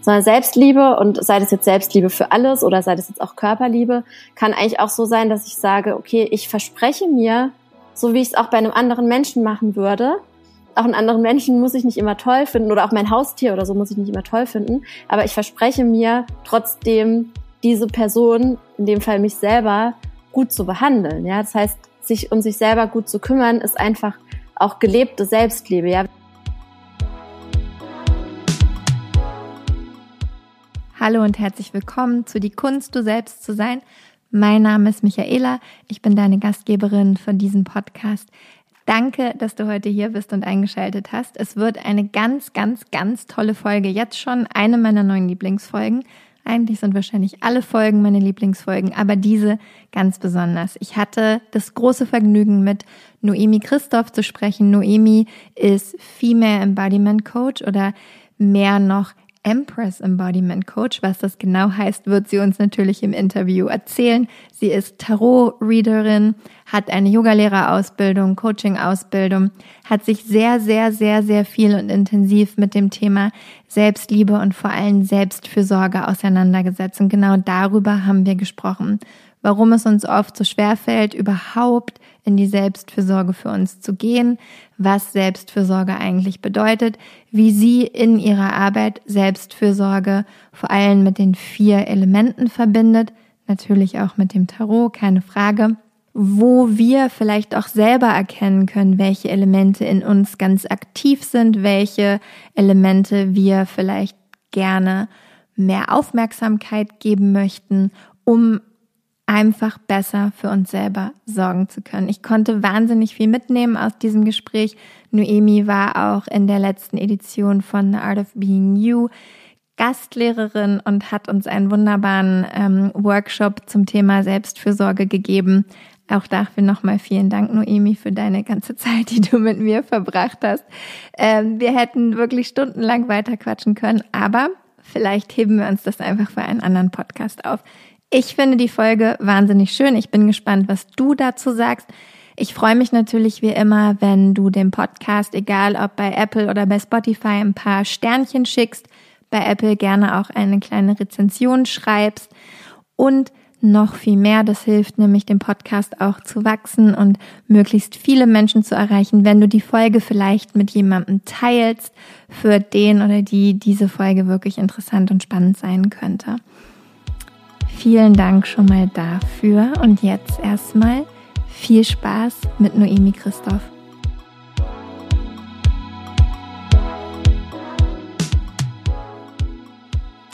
Sondern Selbstliebe und sei das jetzt Selbstliebe für alles oder sei das jetzt auch Körperliebe, kann eigentlich auch so sein, dass ich sage, okay, ich verspreche mir, so wie ich es auch bei einem anderen Menschen machen würde, auch einen anderen Menschen muss ich nicht immer toll finden oder auch mein Haustier oder so muss ich nicht immer toll finden, aber ich verspreche mir trotzdem diese Person, in dem Fall mich selber, gut zu behandeln. Ja, das heißt, sich um sich selber gut zu kümmern, ist einfach auch gelebte Selbstliebe. Ja. Hallo und herzlich willkommen zu Die Kunst, du selbst zu sein. Mein Name ist Michaela. Ich bin deine Gastgeberin für diesen Podcast. Danke, dass du heute hier bist und eingeschaltet hast. Es wird eine ganz, ganz, ganz tolle Folge. Jetzt schon eine meiner neuen Lieblingsfolgen. Eigentlich sind wahrscheinlich alle Folgen meine Lieblingsfolgen, aber diese ganz besonders. Ich hatte das große Vergnügen, mit Noemi Christoph zu sprechen. Noemi ist Female Embodiment Coach oder mehr noch Empress Embodiment Coach. Was das genau heißt, wird sie uns natürlich im Interview erzählen. Sie ist Tarot-Readerin, hat eine Yogalehrerausbildung, Coaching-Ausbildung, hat sich sehr, sehr, sehr, sehr viel und intensiv mit dem Thema Selbstliebe und vor allem Selbstfürsorge auseinandergesetzt. Und genau darüber haben wir gesprochen warum es uns oft so schwer fällt, überhaupt in die Selbstfürsorge für uns zu gehen, was Selbstfürsorge eigentlich bedeutet, wie sie in ihrer Arbeit Selbstfürsorge vor allem mit den vier Elementen verbindet, natürlich auch mit dem Tarot, keine Frage, wo wir vielleicht auch selber erkennen können, welche Elemente in uns ganz aktiv sind, welche Elemente wir vielleicht gerne mehr Aufmerksamkeit geben möchten, um einfach besser für uns selber sorgen zu können. Ich konnte wahnsinnig viel mitnehmen aus diesem Gespräch. Noemi war auch in der letzten Edition von The Art of Being You Gastlehrerin und hat uns einen wunderbaren ähm, Workshop zum Thema Selbstfürsorge gegeben. Auch dafür nochmal vielen Dank, Noemi, für deine ganze Zeit, die du mit mir verbracht hast. Ähm, wir hätten wirklich stundenlang weiterquatschen können, aber vielleicht heben wir uns das einfach für einen anderen Podcast auf. Ich finde die Folge wahnsinnig schön. Ich bin gespannt, was du dazu sagst. Ich freue mich natürlich wie immer, wenn du dem Podcast, egal ob bei Apple oder bei Spotify, ein paar Sternchen schickst. Bei Apple gerne auch eine kleine Rezension schreibst. Und noch viel mehr, das hilft nämlich dem Podcast auch zu wachsen und möglichst viele Menschen zu erreichen, wenn du die Folge vielleicht mit jemandem teilst, für den oder die diese Folge wirklich interessant und spannend sein könnte. Vielen Dank schon mal dafür und jetzt erstmal viel Spaß mit Noemi Christoph.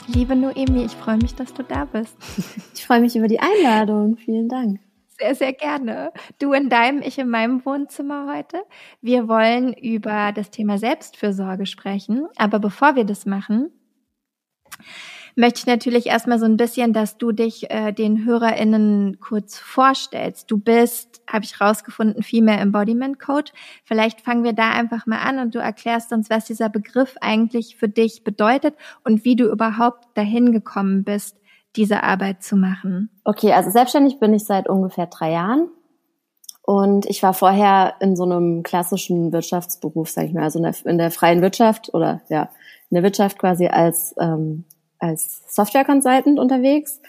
Liebe Noemi, ich freue mich, dass du da bist. Ich freue mich über die Einladung. Vielen Dank. Sehr, sehr gerne. Du in deinem, ich in meinem Wohnzimmer heute. Wir wollen über das Thema Selbstfürsorge sprechen. Aber bevor wir das machen, möchte ich natürlich erstmal so ein bisschen, dass du dich äh, den HörerInnen kurz vorstellst. Du bist, habe ich rausgefunden, Female Embodiment Coach. Vielleicht fangen wir da einfach mal an und du erklärst uns, was dieser Begriff eigentlich für dich bedeutet und wie du überhaupt dahin gekommen bist, diese Arbeit zu machen. Okay, also selbstständig bin ich seit ungefähr drei Jahren. Und ich war vorher in so einem klassischen Wirtschaftsberuf, sage ich mal, also in der, in der freien Wirtschaft oder ja, in der Wirtschaft quasi als ähm, als Software Consultant unterwegs.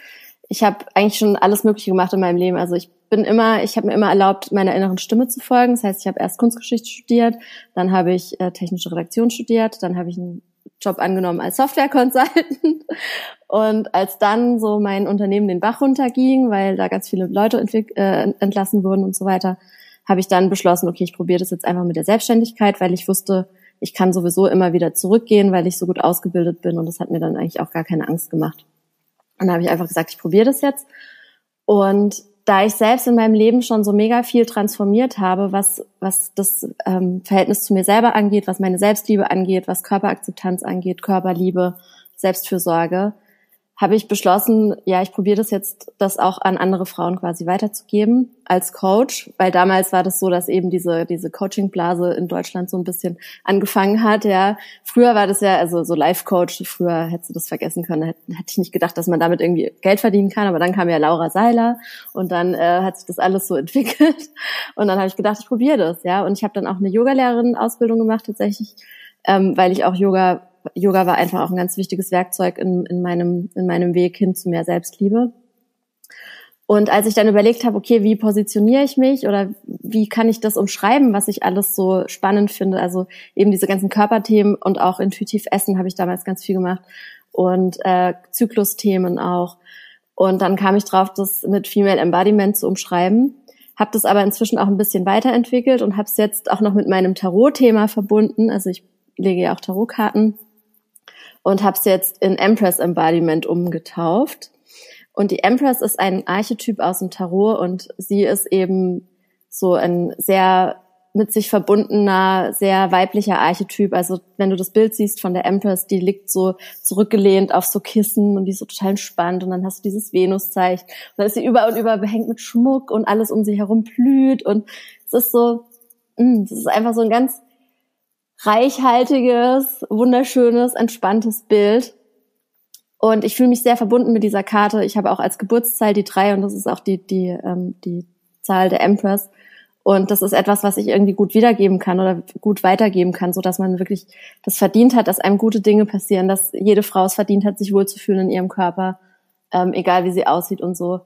Ich habe eigentlich schon alles Mögliche gemacht in meinem Leben. Also ich bin immer, ich habe mir immer erlaubt, meiner inneren Stimme zu folgen. Das heißt, ich habe erst Kunstgeschichte studiert, dann habe ich äh, technische Redaktion studiert, dann habe ich einen Job angenommen als Software Consultant. Und als dann so mein Unternehmen den Bach runterging, weil da ganz viele Leute äh, entlassen wurden und so weiter, habe ich dann beschlossen, okay, ich probiere das jetzt einfach mit der Selbstständigkeit, weil ich wusste, ich kann sowieso immer wieder zurückgehen, weil ich so gut ausgebildet bin und das hat mir dann eigentlich auch gar keine Angst gemacht. Und da habe ich einfach gesagt, ich probiere das jetzt. Und da ich selbst in meinem Leben schon so mega viel transformiert habe, was, was das ähm, Verhältnis zu mir selber angeht, was meine Selbstliebe angeht, was Körperakzeptanz angeht, Körperliebe, Selbstfürsorge, habe ich beschlossen, ja, ich probiere das jetzt, das auch an andere Frauen quasi weiterzugeben als Coach, weil damals war das so, dass eben diese diese Coaching-Blase in Deutschland so ein bisschen angefangen hat. Ja, früher war das ja also so Life-Coach. Früher hättest du das vergessen können, hätte, hätte ich nicht gedacht, dass man damit irgendwie Geld verdienen kann. Aber dann kam ja Laura Seiler und dann äh, hat sich das alles so entwickelt und dann habe ich gedacht, ich probiere das. Ja, und ich habe dann auch eine Yogalehrerin-Ausbildung gemacht tatsächlich, ähm, weil ich auch Yoga Yoga war einfach auch ein ganz wichtiges Werkzeug in, in meinem in meinem Weg hin zu mehr Selbstliebe. Und als ich dann überlegt habe, okay, wie positioniere ich mich oder wie kann ich das umschreiben, was ich alles so spannend finde, also eben diese ganzen Körperthemen und auch intuitiv Essen habe ich damals ganz viel gemacht und äh, Zyklusthemen auch. Und dann kam ich drauf, das mit Female Embodiment zu umschreiben, habe das aber inzwischen auch ein bisschen weiterentwickelt und habe es jetzt auch noch mit meinem Tarot-Thema verbunden. Also ich lege ja auch Tarotkarten und habe es jetzt in Empress Embodiment umgetauft. Und die Empress ist ein Archetyp aus dem Tarot und sie ist eben so ein sehr mit sich verbundener, sehr weiblicher Archetyp. Also wenn du das Bild siehst von der Empress, die liegt so zurückgelehnt auf so Kissen und die ist so total entspannt und dann hast du dieses Venuszeichen und dann ist sie über und über behängt mit Schmuck und alles um sie herum blüht und es ist so, mh, mm, das ist einfach so ein ganz reichhaltiges, wunderschönes, entspanntes Bild. Und ich fühle mich sehr verbunden mit dieser Karte. Ich habe auch als Geburtszahl die drei und das ist auch die, die, ähm, die Zahl der Empress. Und das ist etwas, was ich irgendwie gut wiedergeben kann oder gut weitergeben kann, so dass man wirklich das verdient hat, dass einem gute Dinge passieren, dass jede Frau es verdient hat, sich wohlzufühlen in ihrem Körper, ähm, egal wie sie aussieht und so.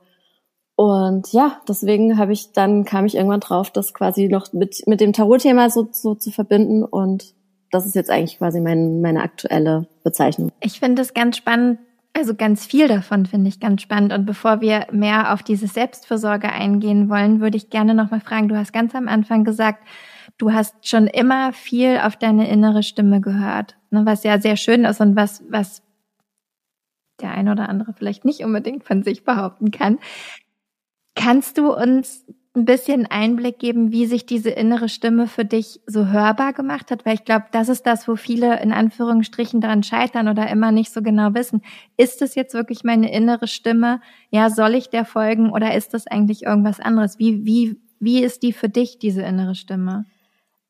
Und ja, deswegen habe ich dann kam ich irgendwann drauf, das quasi noch mit mit dem Tarot-Thema so, so zu verbinden und das ist jetzt eigentlich quasi mein, meine aktuelle Bezeichnung. Ich finde es ganz spannend, also ganz viel davon finde ich ganz spannend. Und bevor wir mehr auf diese Selbstversorge eingehen wollen, würde ich gerne nochmal fragen, du hast ganz am Anfang gesagt, du hast schon immer viel auf deine innere Stimme gehört, ne, was ja sehr schön ist und was, was der eine oder andere vielleicht nicht unbedingt von sich behaupten kann. Kannst du uns ein bisschen Einblick geben, wie sich diese innere Stimme für dich so hörbar gemacht hat? Weil ich glaube, das ist das, wo viele in Anführungsstrichen daran scheitern oder immer nicht so genau wissen. Ist es jetzt wirklich meine innere Stimme? Ja, soll ich der folgen oder ist das eigentlich irgendwas anderes? Wie, wie, wie ist die für dich, diese innere Stimme?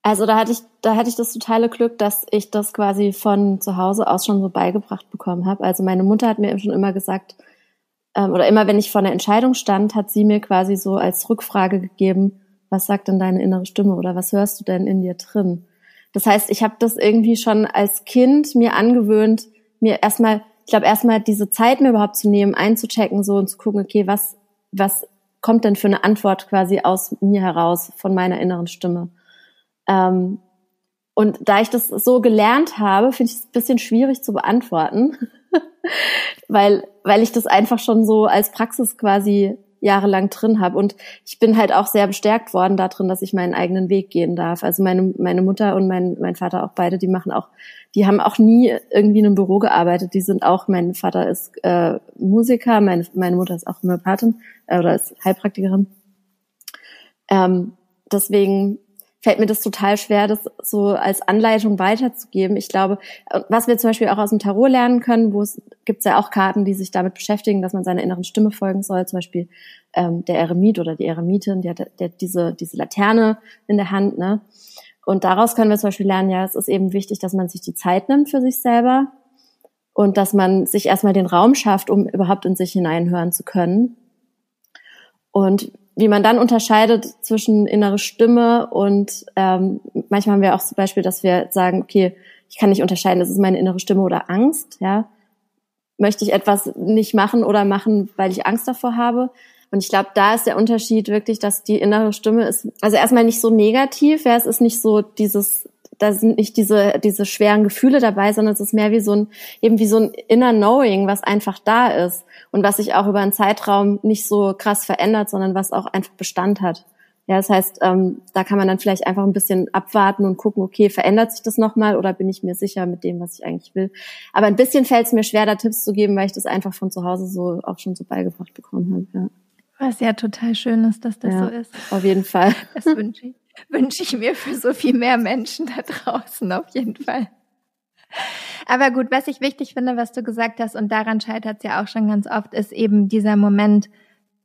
Also da hatte ich, da hatte ich das totale Glück, dass ich das quasi von zu Hause aus schon so beigebracht bekommen habe. Also meine Mutter hat mir schon immer gesagt, ähm, oder immer wenn ich vor einer Entscheidung stand, hat sie mir quasi so als Rückfrage gegeben, was sagt denn deine innere Stimme oder was hörst du denn in dir drin? Das heißt, ich habe das irgendwie schon als Kind mir angewöhnt, mir erstmal, ich glaube, erstmal diese Zeit mir überhaupt zu nehmen, einzuchecken so und zu gucken, okay, was, was kommt denn für eine Antwort quasi aus mir heraus, von meiner inneren Stimme? Ähm, und da ich das so gelernt habe, finde ich es ein bisschen schwierig zu beantworten, weil, weil ich das einfach schon so als Praxis quasi jahrelang drin habe. Und ich bin halt auch sehr bestärkt worden darin, dass ich meinen eigenen Weg gehen darf. Also meine, meine Mutter und mein, mein Vater auch beide, die machen auch, die haben auch nie irgendwie in einem Büro gearbeitet. Die sind auch, mein Vater ist äh, Musiker, meine, meine Mutter ist auch Homöopathin äh, oder ist Heilpraktikerin. Ähm, deswegen fällt mir das total schwer, das so als Anleitung weiterzugeben. Ich glaube, was wir zum Beispiel auch aus dem Tarot lernen können, wo es gibt ja auch Karten, die sich damit beschäftigen, dass man seiner inneren Stimme folgen soll. Zum Beispiel ähm, der Eremit oder die Eremitin, die hat, der diese, diese Laterne in der Hand. Ne? Und daraus können wir zum Beispiel lernen, ja, es ist eben wichtig, dass man sich die Zeit nimmt für sich selber und dass man sich erstmal den Raum schafft, um überhaupt in sich hineinhören zu können. Und wie man dann unterscheidet zwischen innere Stimme und ähm, manchmal haben wir auch zum Beispiel, dass wir sagen, okay, ich kann nicht unterscheiden, das ist meine innere Stimme oder Angst, ja. Möchte ich etwas nicht machen oder machen, weil ich Angst davor habe? Und ich glaube, da ist der Unterschied wirklich, dass die innere Stimme ist, also erstmal nicht so negativ, ja, es ist nicht so dieses, da sind nicht diese, diese schweren Gefühle dabei, sondern es ist mehr wie so ein, eben wie so ein inner Knowing, was einfach da ist und was sich auch über einen Zeitraum nicht so krass verändert, sondern was auch einfach Bestand hat. Ja, das heißt, ähm, da kann man dann vielleicht einfach ein bisschen abwarten und gucken, okay, verändert sich das nochmal oder bin ich mir sicher mit dem, was ich eigentlich will. Aber ein bisschen fällt es mir schwer, da Tipps zu geben, weil ich das einfach von zu Hause so auch schon so beigebracht bekommen habe. Ja. Was ja total schön ist, dass das ja, so ist. Auf jeden Fall. Das wünsche ich, wünsche ich mir für so viel mehr Menschen da draußen, auf jeden Fall. Aber gut, was ich wichtig finde, was du gesagt hast, und daran scheitert es ja auch schon ganz oft, ist eben dieser Moment,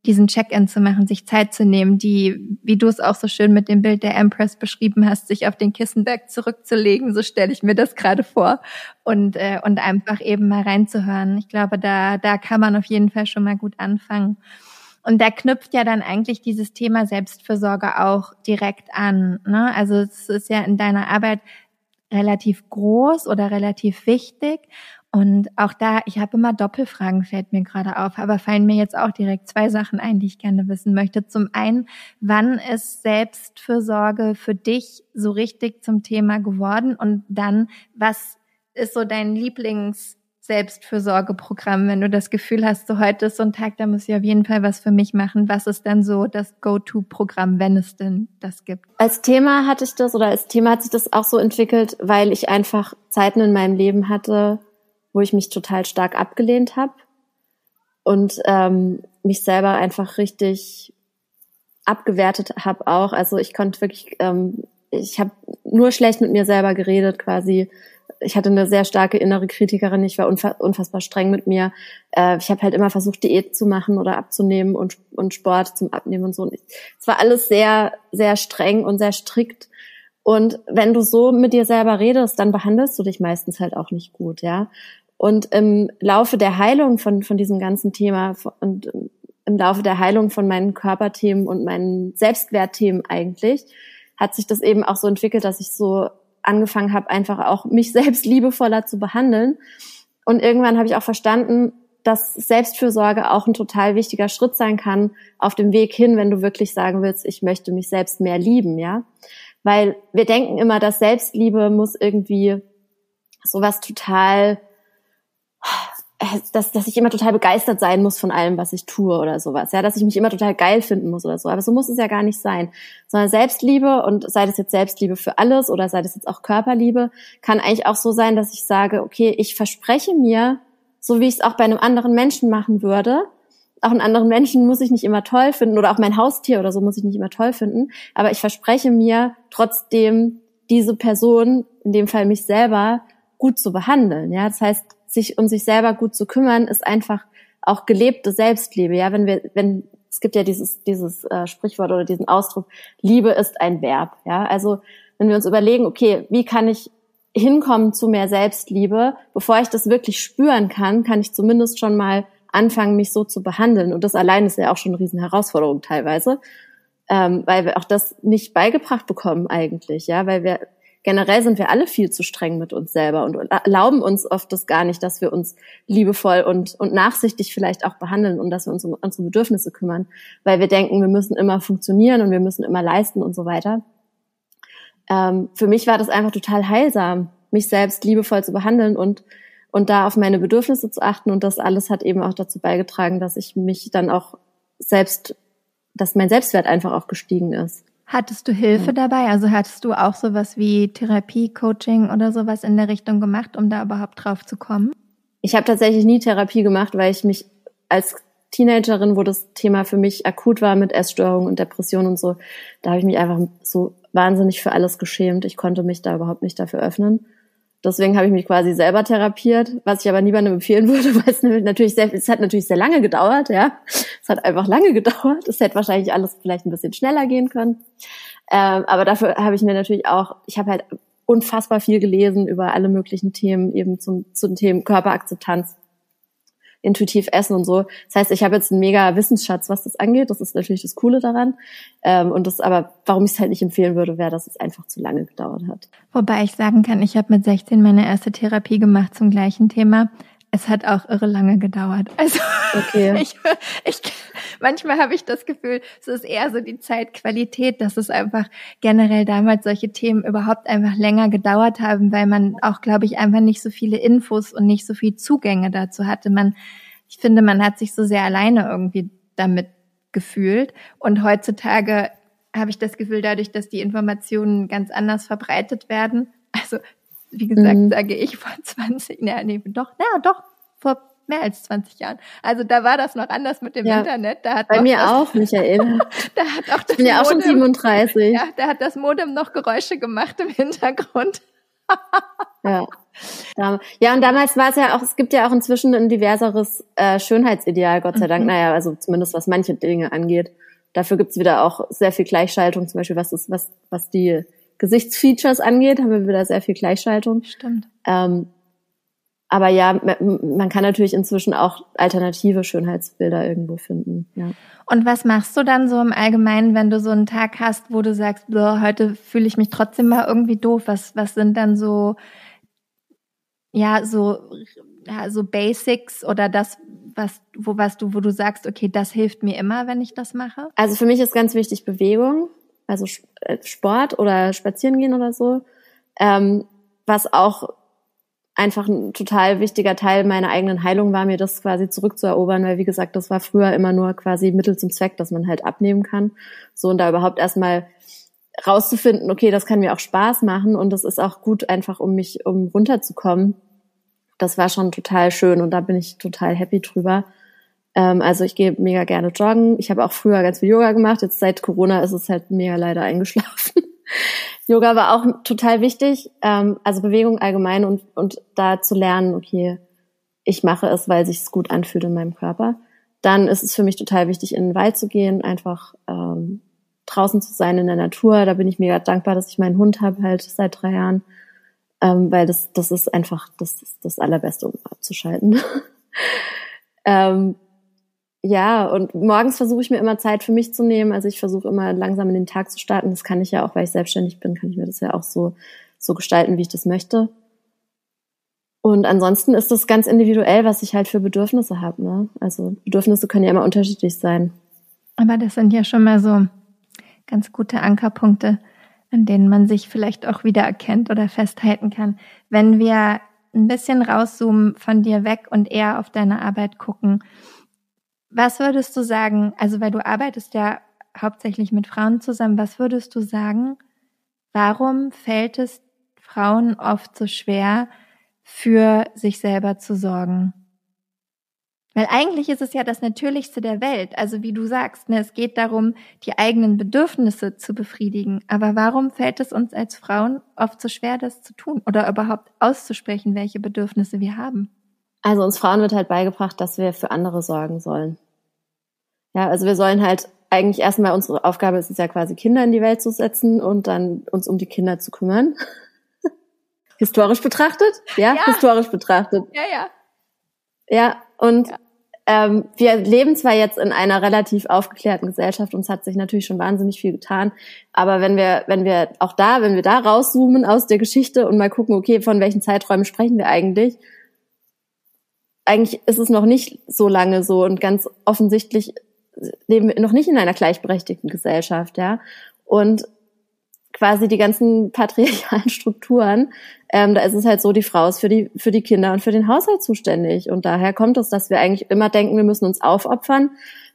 diesen Check-in zu machen, sich Zeit zu nehmen, die, wie du es auch so schön mit dem Bild der Empress beschrieben hast, sich auf den Kissenberg zurückzulegen, so stelle ich mir das gerade vor, und, äh, und einfach eben mal reinzuhören. Ich glaube, da, da kann man auf jeden Fall schon mal gut anfangen. Und da knüpft ja dann eigentlich dieses Thema Selbstfürsorge auch direkt an. Ne? Also es ist ja in deiner Arbeit relativ groß oder relativ wichtig. Und auch da, ich habe immer Doppelfragen, fällt mir gerade auf, aber fallen mir jetzt auch direkt zwei Sachen ein, die ich gerne wissen möchte. Zum einen, wann ist Selbstfürsorge für dich so richtig zum Thema geworden? Und dann, was ist so dein Lieblings Selbstfürsorgeprogramm, wenn du das Gefühl hast, so heute ist so ein Tag, da muss ich auf jeden Fall was für mich machen. Was ist dann so das Go-To-Programm, wenn es denn das gibt? Als Thema hatte ich das oder als Thema hat sich das auch so entwickelt, weil ich einfach Zeiten in meinem Leben hatte, wo ich mich total stark abgelehnt habe und ähm, mich selber einfach richtig abgewertet habe auch. Also ich konnte wirklich, ähm, ich habe nur schlecht mit mir selber geredet quasi ich hatte eine sehr starke innere Kritikerin, ich war unfassbar streng mit mir. Äh, ich habe halt immer versucht, Diät zu machen oder abzunehmen und, und Sport zum Abnehmen und so. es war alles sehr, sehr streng und sehr strikt. Und wenn du so mit dir selber redest, dann behandelst du dich meistens halt auch nicht gut, ja. Und im Laufe der Heilung von, von diesem ganzen Thema und im Laufe der Heilung von meinen Körperthemen und meinen Selbstwertthemen eigentlich, hat sich das eben auch so entwickelt, dass ich so angefangen habe, einfach auch mich selbst liebevoller zu behandeln. Und irgendwann habe ich auch verstanden, dass Selbstfürsorge auch ein total wichtiger Schritt sein kann auf dem Weg hin, wenn du wirklich sagen willst, ich möchte mich selbst mehr lieben, ja. Weil wir denken immer, dass Selbstliebe muss irgendwie sowas total dass, dass ich immer total begeistert sein muss von allem, was ich tue oder sowas. Ja, dass ich mich immer total geil finden muss oder so. Aber so muss es ja gar nicht sein. Sondern Selbstliebe und sei das jetzt Selbstliebe für alles oder sei das jetzt auch Körperliebe, kann eigentlich auch so sein, dass ich sage, okay, ich verspreche mir, so wie ich es auch bei einem anderen Menschen machen würde, auch einen anderen Menschen muss ich nicht immer toll finden oder auch mein Haustier oder so muss ich nicht immer toll finden. Aber ich verspreche mir trotzdem, diese Person, in dem Fall mich selber, gut zu behandeln. Ja, das heißt, sich um sich selber gut zu kümmern, ist einfach auch gelebte Selbstliebe. Ja, wenn wir, wenn es gibt ja dieses dieses äh, Sprichwort oder diesen Ausdruck, Liebe ist ein Verb. Ja, also wenn wir uns überlegen, okay, wie kann ich hinkommen zu mehr Selbstliebe, bevor ich das wirklich spüren kann, kann ich zumindest schon mal anfangen, mich so zu behandeln. Und das allein ist ja auch schon eine riesen Herausforderung teilweise, ähm, weil wir auch das nicht beigebracht bekommen eigentlich, ja, weil wir generell sind wir alle viel zu streng mit uns selber und erlauben uns oft das gar nicht, dass wir uns liebevoll und, und nachsichtig vielleicht auch behandeln und dass wir uns um unsere Bedürfnisse kümmern, weil wir denken, wir müssen immer funktionieren und wir müssen immer leisten und so weiter. Ähm, für mich war das einfach total heilsam, mich selbst liebevoll zu behandeln und und da auf meine Bedürfnisse zu achten und das alles hat eben auch dazu beigetragen, dass ich mich dann auch selbst, dass mein Selbstwert einfach auch gestiegen ist. Hattest du Hilfe dabei? Also hattest du auch sowas wie Therapie, Coaching oder sowas in der Richtung gemacht, um da überhaupt drauf zu kommen? Ich habe tatsächlich nie Therapie gemacht, weil ich mich als Teenagerin, wo das Thema für mich akut war mit Essstörungen und Depressionen und so, da habe ich mich einfach so wahnsinnig für alles geschämt. Ich konnte mich da überhaupt nicht dafür öffnen. Deswegen habe ich mich quasi selber therapiert, was ich aber niemandem empfehlen würde, weil es natürlich sehr, es hat natürlich sehr lange gedauert, ja. Es hat einfach lange gedauert. Es hätte wahrscheinlich alles vielleicht ein bisschen schneller gehen können. Ähm, aber dafür habe ich mir natürlich auch, ich habe halt unfassbar viel gelesen über alle möglichen Themen, eben zum, zum Thema Körperakzeptanz intuitiv essen und so. Das heißt, ich habe jetzt einen mega Wissensschatz, was das angeht. Das ist natürlich das Coole daran. Ähm, und das aber, warum ich es halt nicht empfehlen würde, wäre, dass es einfach zu lange gedauert hat. Wobei ich sagen kann, ich habe mit 16 meine erste Therapie gemacht zum gleichen Thema. Es hat auch irre lange gedauert. Also okay. ich, ich, manchmal habe ich das Gefühl, es ist eher so die Zeitqualität, dass es einfach generell damals solche Themen überhaupt einfach länger gedauert haben, weil man auch, glaube ich, einfach nicht so viele Infos und nicht so viel Zugänge dazu hatte. Man, ich finde, man hat sich so sehr alleine irgendwie damit gefühlt. Und heutzutage habe ich das Gefühl, dadurch, dass die Informationen ganz anders verbreitet werden, also wie gesagt, mhm. sage ich vor 20, na, nee, doch, na, doch, vor mehr als 20 Jahren. Also da war das noch anders mit dem ja, Internet. Da hat bei mir das, auch, Michael. da hat auch das ich bin ja auch schon 37. Ja, da hat das Modem noch Geräusche gemacht im Hintergrund. ja. Ja, und damals war es ja auch, es gibt ja auch inzwischen ein diverseres äh, Schönheitsideal, Gott sei Dank. Mhm. Naja, also zumindest was manche Dinge angeht. Dafür gibt's wieder auch sehr viel Gleichschaltung, zum Beispiel was ist, was, was die Gesichtsfeatures angeht, haben wir wieder sehr viel Gleichschaltung. Stimmt. Ähm, aber ja, man kann natürlich inzwischen auch alternative Schönheitsbilder irgendwo finden. Ja. Und was machst du dann so im Allgemeinen, wenn du so einen Tag hast, wo du sagst, heute fühle ich mich trotzdem mal irgendwie doof? Was, was sind dann so, ja, so, ja, so Basics oder das, was, wo, was du, wo du sagst, okay, das hilft mir immer, wenn ich das mache? Also für mich ist ganz wichtig Bewegung, also äh, Sport oder Spazieren gehen oder so. Ähm, was auch einfach ein total wichtiger Teil meiner eigenen Heilung war, mir das quasi zurückzuerobern, weil wie gesagt, das war früher immer nur quasi Mittel zum Zweck, dass man halt abnehmen kann. So und da überhaupt erstmal rauszufinden, okay, das kann mir auch Spaß machen und das ist auch gut einfach, um mich, um runterzukommen. Das war schon total schön und da bin ich total happy drüber. Ähm, also ich gehe mega gerne joggen. Ich habe auch früher ganz viel Yoga gemacht. Jetzt seit Corona ist es halt mega leider eingeschlafen. Yoga war auch total wichtig, ähm, also Bewegung allgemein und, und da zu lernen, okay, ich mache es, weil sich es gut anfühlt in meinem Körper. Dann ist es für mich total wichtig, in den Wald zu gehen, einfach ähm, draußen zu sein in der Natur. Da bin ich mega dankbar, dass ich meinen Hund habe, halt seit drei Jahren, ähm, weil das, das ist einfach das, das, das Allerbeste, um abzuschalten. ähm, ja, und morgens versuche ich mir immer Zeit für mich zu nehmen. Also ich versuche immer langsam in den Tag zu starten. Das kann ich ja auch, weil ich selbstständig bin, kann ich mir das ja auch so, so gestalten, wie ich das möchte. Und ansonsten ist das ganz individuell, was ich halt für Bedürfnisse habe. Ne? Also Bedürfnisse können ja immer unterschiedlich sein. Aber das sind ja schon mal so ganz gute Ankerpunkte, an denen man sich vielleicht auch wieder erkennt oder festhalten kann. Wenn wir ein bisschen rauszoomen von dir weg und eher auf deine Arbeit gucken, was würdest du sagen, also weil du arbeitest ja hauptsächlich mit Frauen zusammen, was würdest du sagen, warum fällt es Frauen oft so schwer, für sich selber zu sorgen? Weil eigentlich ist es ja das Natürlichste der Welt. Also wie du sagst, ne, es geht darum, die eigenen Bedürfnisse zu befriedigen. Aber warum fällt es uns als Frauen oft so schwer, das zu tun oder überhaupt auszusprechen, welche Bedürfnisse wir haben? Also uns Frauen wird halt beigebracht, dass wir für andere sorgen sollen. Ja, also wir sollen halt eigentlich erstmal unsere Aufgabe ist es ja quasi Kinder in die Welt zu setzen und dann uns um die Kinder zu kümmern. historisch betrachtet? Ja? ja, historisch betrachtet. Ja, ja. Ja, und ja. Ähm, wir leben zwar jetzt in einer relativ aufgeklärten Gesellschaft und es hat sich natürlich schon wahnsinnig viel getan, aber wenn wir, wenn wir auch da, wenn wir da rauszoomen aus der Geschichte und mal gucken, okay, von welchen Zeiträumen sprechen wir eigentlich, eigentlich ist es noch nicht so lange so und ganz offensichtlich leben noch nicht in einer gleichberechtigten Gesellschaft, ja. Und quasi die ganzen patriarchalen Strukturen, ähm, da ist es halt so, die Frau ist für die, für die Kinder und für den Haushalt zuständig. Und daher kommt es, dass wir eigentlich immer denken, wir müssen uns aufopfern.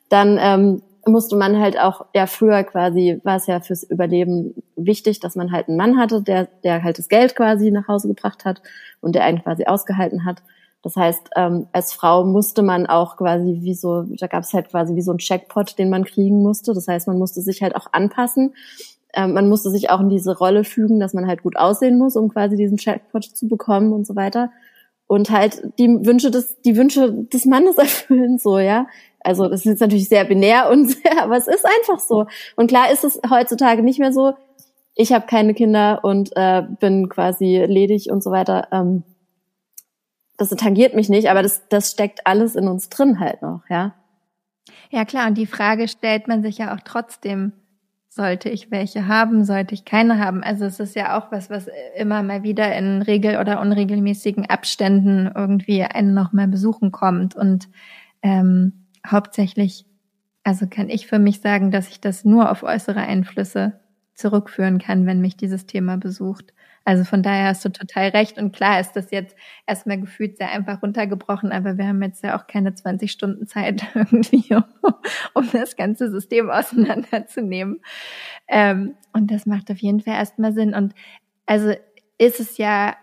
Dann ähm, musste man halt auch, ja, früher quasi war es ja fürs Überleben wichtig, dass man halt einen Mann hatte, der, der halt das Geld quasi nach Hause gebracht hat und der einen quasi ausgehalten hat. Das heißt, ähm, als Frau musste man auch quasi wie so, da gab es halt quasi wie so ein Checkpot, den man kriegen musste. Das heißt, man musste sich halt auch anpassen. Ähm, man musste sich auch in diese Rolle fügen, dass man halt gut aussehen muss, um quasi diesen Checkpot zu bekommen und so weiter. Und halt die Wünsche des, die Wünsche des Mannes erfüllen, so, ja. Also das ist natürlich sehr binär und sehr, aber es ist einfach so. Und klar ist es heutzutage nicht mehr so. Ich habe keine Kinder und äh, bin quasi ledig und so weiter. Ähm, das tangiert mich nicht, aber das, das steckt alles in uns drin halt noch, ja. Ja klar, und die Frage stellt man sich ja auch trotzdem, sollte ich welche haben, sollte ich keine haben? Also es ist ja auch was, was immer mal wieder in regel- oder unregelmäßigen Abständen irgendwie einen nochmal besuchen kommt. Und ähm, hauptsächlich, also kann ich für mich sagen, dass ich das nur auf äußere Einflüsse zurückführen kann, wenn mich dieses Thema besucht. Also von daher hast du total recht. Und klar ist das jetzt erstmal gefühlt sehr einfach runtergebrochen, aber wir haben jetzt ja auch keine 20 Stunden Zeit irgendwie, um, um das ganze System auseinanderzunehmen. Ähm, und das macht auf jeden Fall erstmal Sinn. Und also ist es ja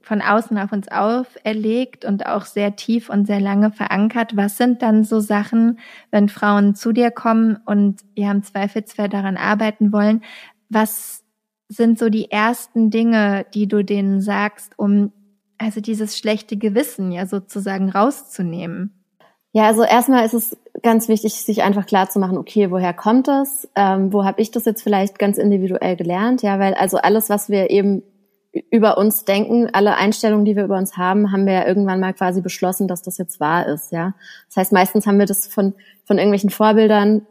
von außen auf uns auferlegt und auch sehr tief und sehr lange verankert. Was sind dann so Sachen, wenn Frauen zu dir kommen und ja im Zweifelsfall daran arbeiten wollen? Was sind so die ersten Dinge, die du denen sagst, um also dieses schlechte Gewissen ja sozusagen rauszunehmen? Ja, also erstmal ist es ganz wichtig, sich einfach klar zu machen, okay, woher kommt das? Ähm, wo habe ich das jetzt vielleicht ganz individuell gelernt? Ja, weil also alles, was wir eben über uns denken, alle Einstellungen, die wir über uns haben, haben wir ja irgendwann mal quasi beschlossen, dass das jetzt wahr ist, ja. Das heißt, meistens haben wir das von, von irgendwelchen Vorbildern,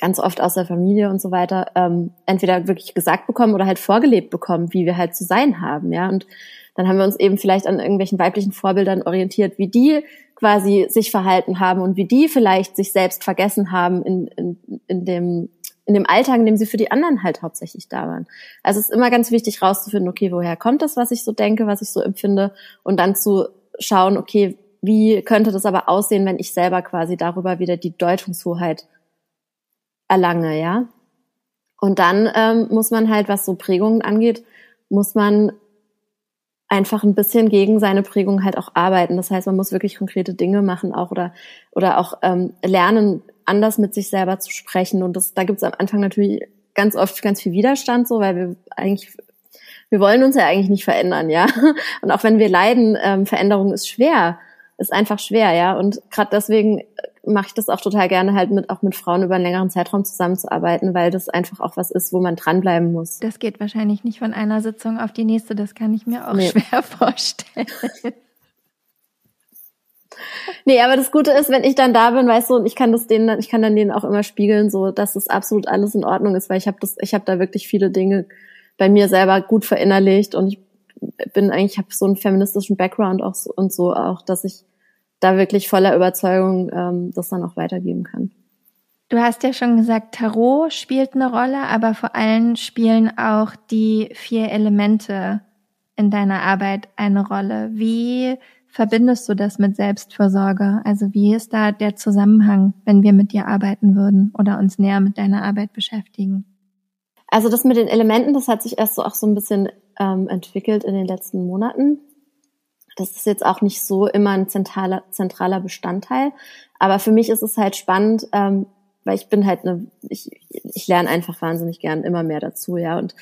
ganz oft aus der Familie und so weiter, ähm, entweder wirklich gesagt bekommen oder halt vorgelebt bekommen, wie wir halt zu sein haben, ja. Und dann haben wir uns eben vielleicht an irgendwelchen weiblichen Vorbildern orientiert, wie die quasi sich verhalten haben und wie die vielleicht sich selbst vergessen haben in, in, in dem in dem Alltag, in dem sie für die anderen halt hauptsächlich da waren. Also es ist immer ganz wichtig rauszufinden, okay, woher kommt das, was ich so denke, was ich so empfinde und dann zu schauen, okay, wie könnte das aber aussehen, wenn ich selber quasi darüber wieder die Deutungshoheit erlange, ja? Und dann ähm, muss man halt, was so Prägungen angeht, muss man einfach ein bisschen gegen seine Prägung halt auch arbeiten. Das heißt, man muss wirklich konkrete Dinge machen auch oder oder auch ähm, lernen, anders mit sich selber zu sprechen. Und das, da gibt es am Anfang natürlich ganz oft ganz viel Widerstand, so, weil wir eigentlich, wir wollen uns ja eigentlich nicht verändern, ja. Und auch wenn wir leiden, ähm, Veränderung ist schwer, ist einfach schwer, ja. Und gerade deswegen mache ich das auch total gerne, halt mit auch mit Frauen über einen längeren Zeitraum zusammenzuarbeiten, weil das einfach auch was ist, wo man dranbleiben muss. Das geht wahrscheinlich nicht von einer Sitzung auf die nächste, das kann ich mir auch nee. schwer vorstellen. Nee, aber das Gute ist, wenn ich dann da bin, weißt du, und ich kann das denen, ich kann dann denen auch immer spiegeln, so, dass es absolut alles in Ordnung ist, weil ich habe das, ich habe da wirklich viele Dinge bei mir selber gut verinnerlicht und ich bin eigentlich, ich habe so einen feministischen Background auch so, und so auch, dass ich da wirklich voller Überzeugung ähm, das dann auch weitergeben kann. Du hast ja schon gesagt, Tarot spielt eine Rolle, aber vor allem spielen auch die vier Elemente in deiner Arbeit eine Rolle. Wie verbindest du das mit Selbstversorge? Also wie ist da der Zusammenhang, wenn wir mit dir arbeiten würden oder uns näher mit deiner Arbeit beschäftigen? Also das mit den Elementen, das hat sich erst so auch so ein bisschen ähm, entwickelt in den letzten Monaten. Das ist jetzt auch nicht so immer ein zentraler, zentraler Bestandteil. Aber für mich ist es halt spannend, ähm, weil ich bin halt eine, ich, ich lerne einfach wahnsinnig gern immer mehr dazu, ja. Und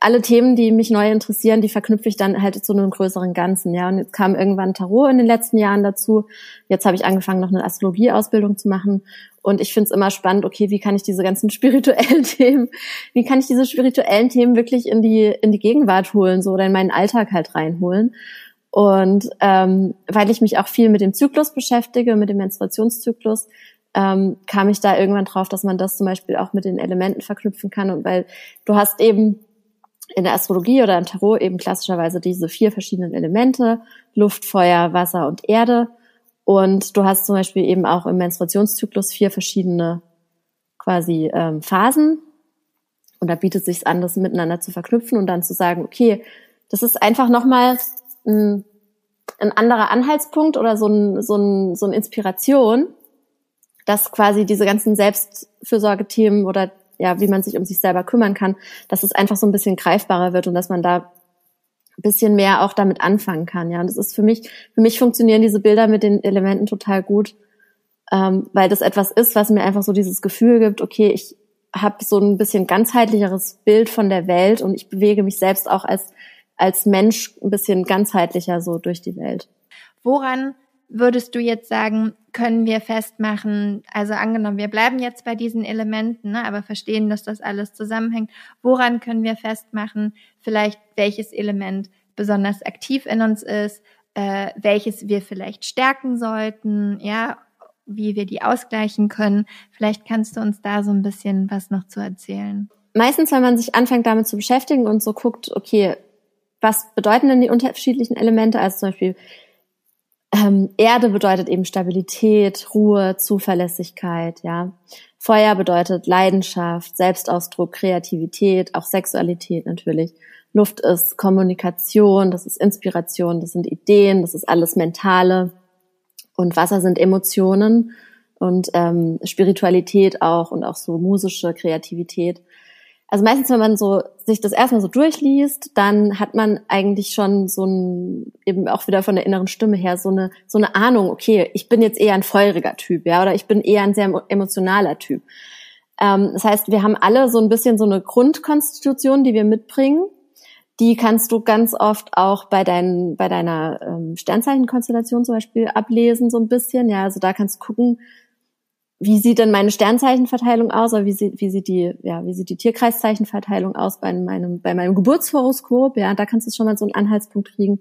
alle Themen, die mich neu interessieren, die verknüpfe ich dann halt zu einem größeren Ganzen, ja. Und jetzt kam irgendwann Tarot in den letzten Jahren dazu. Jetzt habe ich angefangen, noch eine Astrologie-Ausbildung zu machen. Und ich finde es immer spannend, okay, wie kann ich diese ganzen spirituellen Themen, wie kann ich diese spirituellen Themen wirklich in die, in die Gegenwart holen, so oder in meinen Alltag halt reinholen. Und ähm, weil ich mich auch viel mit dem Zyklus beschäftige, mit dem Menstruationszyklus, ähm, kam ich da irgendwann drauf, dass man das zum Beispiel auch mit den Elementen verknüpfen kann. Und weil du hast eben in der Astrologie oder im Tarot eben klassischerweise diese vier verschiedenen Elemente, Luft, Feuer, Wasser und Erde. Und du hast zum Beispiel eben auch im Menstruationszyklus vier verschiedene quasi ähm, Phasen. Und da bietet sich an, das miteinander zu verknüpfen und dann zu sagen, okay, das ist einfach nochmal ein, ein anderer Anhaltspunkt oder so, ein, so, ein, so eine Inspiration, dass quasi diese ganzen Selbstfürsorgethemen oder ja, wie man sich um sich selber kümmern kann, dass es einfach so ein bisschen greifbarer wird und dass man da ein bisschen mehr auch damit anfangen kann. Ja, und das ist für mich, für mich funktionieren diese Bilder mit den Elementen total gut, ähm, weil das etwas ist, was mir einfach so dieses Gefühl gibt, okay, ich habe so ein bisschen ganzheitlicheres Bild von der Welt und ich bewege mich selbst auch als als Mensch ein bisschen ganzheitlicher so durch die Welt. Woran würdest du jetzt sagen, können wir festmachen, also angenommen, wir bleiben jetzt bei diesen Elementen, ne, aber verstehen, dass das alles zusammenhängt, woran können wir festmachen, vielleicht welches Element besonders aktiv in uns ist, äh, welches wir vielleicht stärken sollten, ja, wie wir die ausgleichen können. Vielleicht kannst du uns da so ein bisschen was noch zu erzählen. Meistens, wenn man sich anfängt damit zu beschäftigen und so guckt, okay, was bedeuten denn die unterschiedlichen Elemente? Also zum Beispiel ähm, Erde bedeutet eben Stabilität, Ruhe, Zuverlässigkeit, ja. Feuer bedeutet Leidenschaft, Selbstausdruck, Kreativität, auch Sexualität natürlich. Luft ist Kommunikation, das ist Inspiration, das sind Ideen, das ist alles Mentale. Und Wasser sind Emotionen und ähm, Spiritualität auch und auch so musische Kreativität also meistens, wenn man so sich das erstmal so durchliest, dann hat man eigentlich schon so ein, eben auch wieder von der inneren Stimme her, so eine, so eine Ahnung, okay, ich bin jetzt eher ein feuriger Typ, ja, oder ich bin eher ein sehr emotionaler Typ. Ähm, das heißt, wir haben alle so ein bisschen so eine Grundkonstitution, die wir mitbringen. Die kannst du ganz oft auch bei, dein, bei deiner ähm, Sternzeichenkonstellation zum Beispiel ablesen, so ein bisschen. Ja, also da kannst du gucken, wie sieht denn meine Sternzeichenverteilung aus, oder wie sieht, wie sieht die, ja, wie sieht die Tierkreiszeichenverteilung aus bei meinem, bei meinem Geburtshoroskop, ja, da kannst du schon mal so einen Anhaltspunkt kriegen.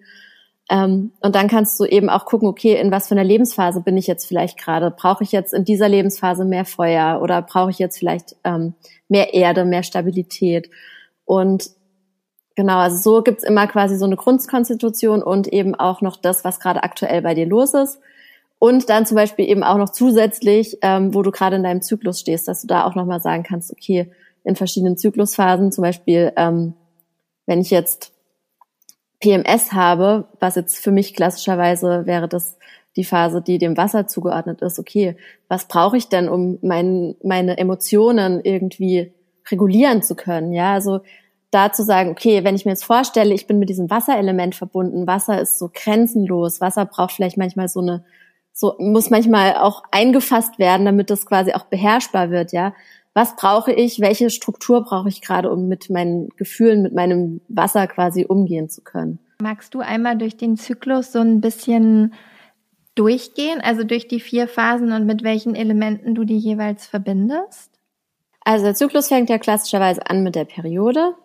Ähm, und dann kannst du eben auch gucken, okay, in was für einer Lebensphase bin ich jetzt vielleicht gerade? Brauche ich jetzt in dieser Lebensphase mehr Feuer oder brauche ich jetzt vielleicht ähm, mehr Erde, mehr Stabilität? Und genau, also so gibt's immer quasi so eine Grundkonstitution und eben auch noch das, was gerade aktuell bei dir los ist. Und dann zum Beispiel eben auch noch zusätzlich, ähm, wo du gerade in deinem Zyklus stehst, dass du da auch nochmal sagen kannst, okay, in verschiedenen Zyklusphasen, zum Beispiel, ähm, wenn ich jetzt PMS habe, was jetzt für mich klassischerweise wäre das die Phase, die dem Wasser zugeordnet ist, okay, was brauche ich denn, um mein, meine Emotionen irgendwie regulieren zu können? Ja, also da zu sagen, okay, wenn ich mir jetzt vorstelle, ich bin mit diesem Wasserelement verbunden, Wasser ist so grenzenlos, Wasser braucht vielleicht manchmal so eine so muss manchmal auch eingefasst werden, damit das quasi auch beherrschbar wird, ja. Was brauche ich? Welche Struktur brauche ich gerade, um mit meinen Gefühlen, mit meinem Wasser quasi umgehen zu können? Magst du einmal durch den Zyklus so ein bisschen durchgehen, also durch die vier Phasen und mit welchen Elementen du die jeweils verbindest? Also der Zyklus fängt ja klassischerweise an mit der Periode.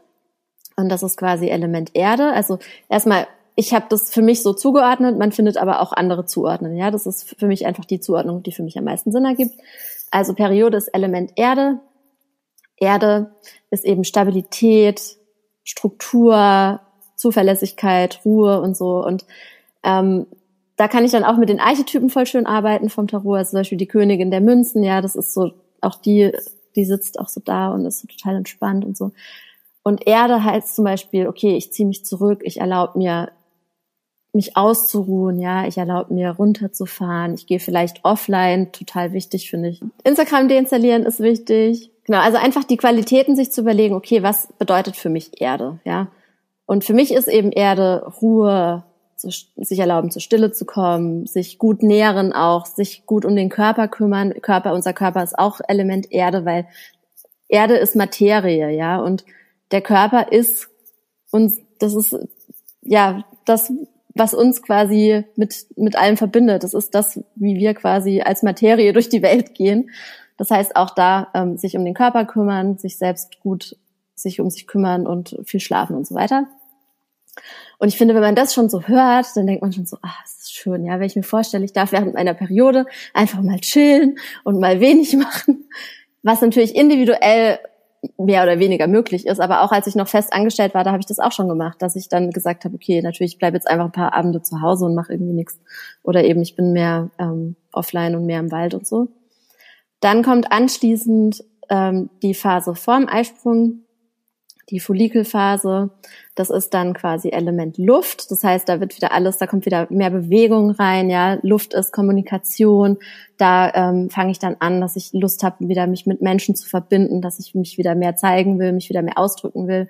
Und das ist quasi Element Erde. Also erstmal ich habe das für mich so zugeordnet, man findet aber auch andere Zuordnungen. Ja, das ist für mich einfach die Zuordnung, die für mich am meisten Sinn ergibt. Also Periode ist Element Erde. Erde ist eben Stabilität, Struktur, Zuverlässigkeit, Ruhe und so. Und ähm, da kann ich dann auch mit den Archetypen voll schön arbeiten vom Tarot. Also zum Beispiel die Königin der Münzen, ja, das ist so, auch die, die sitzt auch so da und ist so total entspannt und so. Und Erde heißt zum Beispiel, okay, ich ziehe mich zurück, ich erlaube mir mich auszuruhen, ja, ich erlaube mir runterzufahren, ich gehe vielleicht offline, total wichtig finde ich. Instagram deinstallieren ist wichtig. Genau, also einfach die Qualitäten sich zu überlegen, okay, was bedeutet für mich Erde, ja? Und für mich ist eben Erde Ruhe, zu, sich erlauben, zur Stille zu kommen, sich gut nähren auch, sich gut um den Körper kümmern. Körper, unser Körper ist auch Element Erde, weil Erde ist Materie, ja, und der Körper ist uns, das ist ja das, was uns quasi mit, mit allem verbindet. Das ist das, wie wir quasi als Materie durch die Welt gehen. Das heißt auch da ähm, sich um den Körper kümmern, sich selbst gut sich um sich kümmern und viel schlafen und so weiter. Und ich finde, wenn man das schon so hört, dann denkt man schon so, ah, ist schön, ja, wenn ich mir vorstelle, ich darf während meiner Periode einfach mal chillen und mal wenig machen, was natürlich individuell mehr oder weniger möglich ist. Aber auch als ich noch fest angestellt war, da habe ich das auch schon gemacht, dass ich dann gesagt habe, okay, natürlich, ich bleibe jetzt einfach ein paar Abende zu Hause und mache irgendwie nichts. Oder eben, ich bin mehr ähm, offline und mehr im Wald und so. Dann kommt anschließend ähm, die Phase vorm Eisprung, die Follikelphase. Das ist dann quasi Element Luft. Das heißt, da wird wieder alles, da kommt wieder mehr Bewegung rein. Ja, Luft ist Kommunikation. Da ähm, fange ich dann an, dass ich Lust habe, wieder mich mit Menschen zu verbinden, dass ich mich wieder mehr zeigen will, mich wieder mehr ausdrücken will.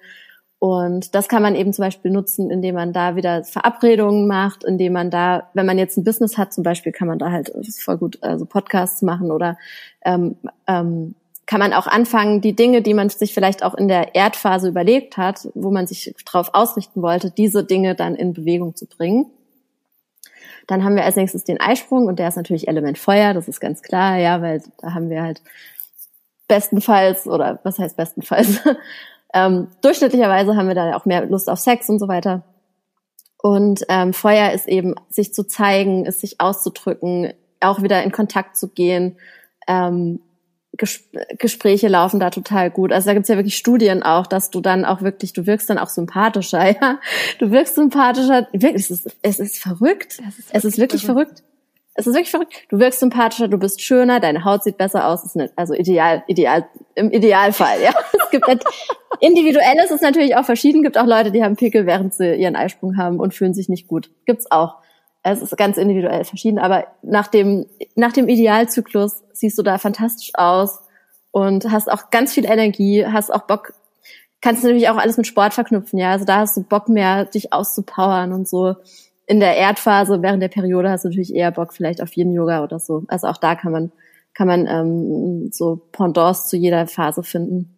Und das kann man eben zum Beispiel nutzen, indem man da wieder Verabredungen macht, indem man da, wenn man jetzt ein Business hat, zum Beispiel, kann man da halt voll gut also Podcasts machen oder ähm, ähm, kann man auch anfangen, die Dinge, die man sich vielleicht auch in der Erdphase überlegt hat, wo man sich darauf ausrichten wollte, diese Dinge dann in Bewegung zu bringen. Dann haben wir als nächstes den Eisprung und der ist natürlich Element Feuer, das ist ganz klar, ja, weil da haben wir halt bestenfalls oder was heißt bestenfalls? ähm, durchschnittlicherweise haben wir da auch mehr Lust auf Sex und so weiter. Und ähm, Feuer ist eben, sich zu zeigen, ist sich auszudrücken, auch wieder in Kontakt zu gehen, ähm, Gespräche laufen da total gut. Also da gibt's ja wirklich Studien auch, dass du dann auch wirklich, du wirkst dann auch sympathischer, ja. Du wirkst sympathischer, wirklich, es ist, es ist verrückt. Ist es ist wirklich verrückt. verrückt. Es ist wirklich verrückt. Du wirkst sympathischer, du bist schöner, deine Haut sieht besser aus. Ist nicht, also ideal, ideal, im Idealfall, ja. Es gibt halt, individuell ist es natürlich auch verschieden. Gibt auch Leute, die haben Pickel, während sie ihren Eisprung haben und fühlen sich nicht gut. Gibt's auch. Es ist ganz individuell verschieden, aber nach dem, nach dem Idealzyklus siehst du da fantastisch aus und hast auch ganz viel Energie, hast auch Bock, kannst natürlich auch alles mit Sport verknüpfen, ja. Also da hast du Bock mehr, dich auszupowern und so. In der Erdphase, während der Periode hast du natürlich eher Bock vielleicht auf Yin Yoga oder so. Also auch da kann man, kann man ähm, so Pendants zu jeder Phase finden.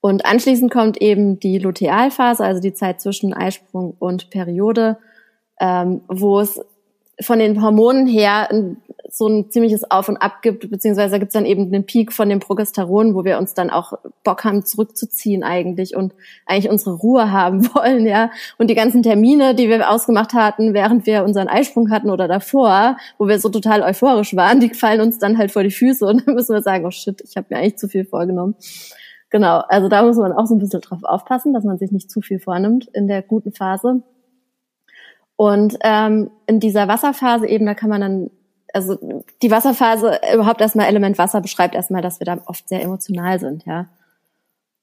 Und anschließend kommt eben die Lutealphase, also die Zeit zwischen Eisprung und Periode ähm, wo es von den Hormonen her so ein ziemliches Auf und Ab gibt, beziehungsweise gibt es dann eben einen Peak von dem Progesteron, wo wir uns dann auch Bock haben, zurückzuziehen eigentlich und eigentlich unsere Ruhe haben wollen, ja. Und die ganzen Termine, die wir ausgemacht hatten, während wir unseren Eisprung hatten oder davor, wo wir so total euphorisch waren, die fallen uns dann halt vor die Füße und dann müssen wir sagen, oh shit, ich habe mir eigentlich zu viel vorgenommen. Genau, also da muss man auch so ein bisschen drauf aufpassen, dass man sich nicht zu viel vornimmt in der guten Phase. Und ähm, in dieser Wasserphase eben, da kann man dann, also die Wasserphase, überhaupt erstmal Element Wasser beschreibt erstmal, dass wir da oft sehr emotional sind, ja.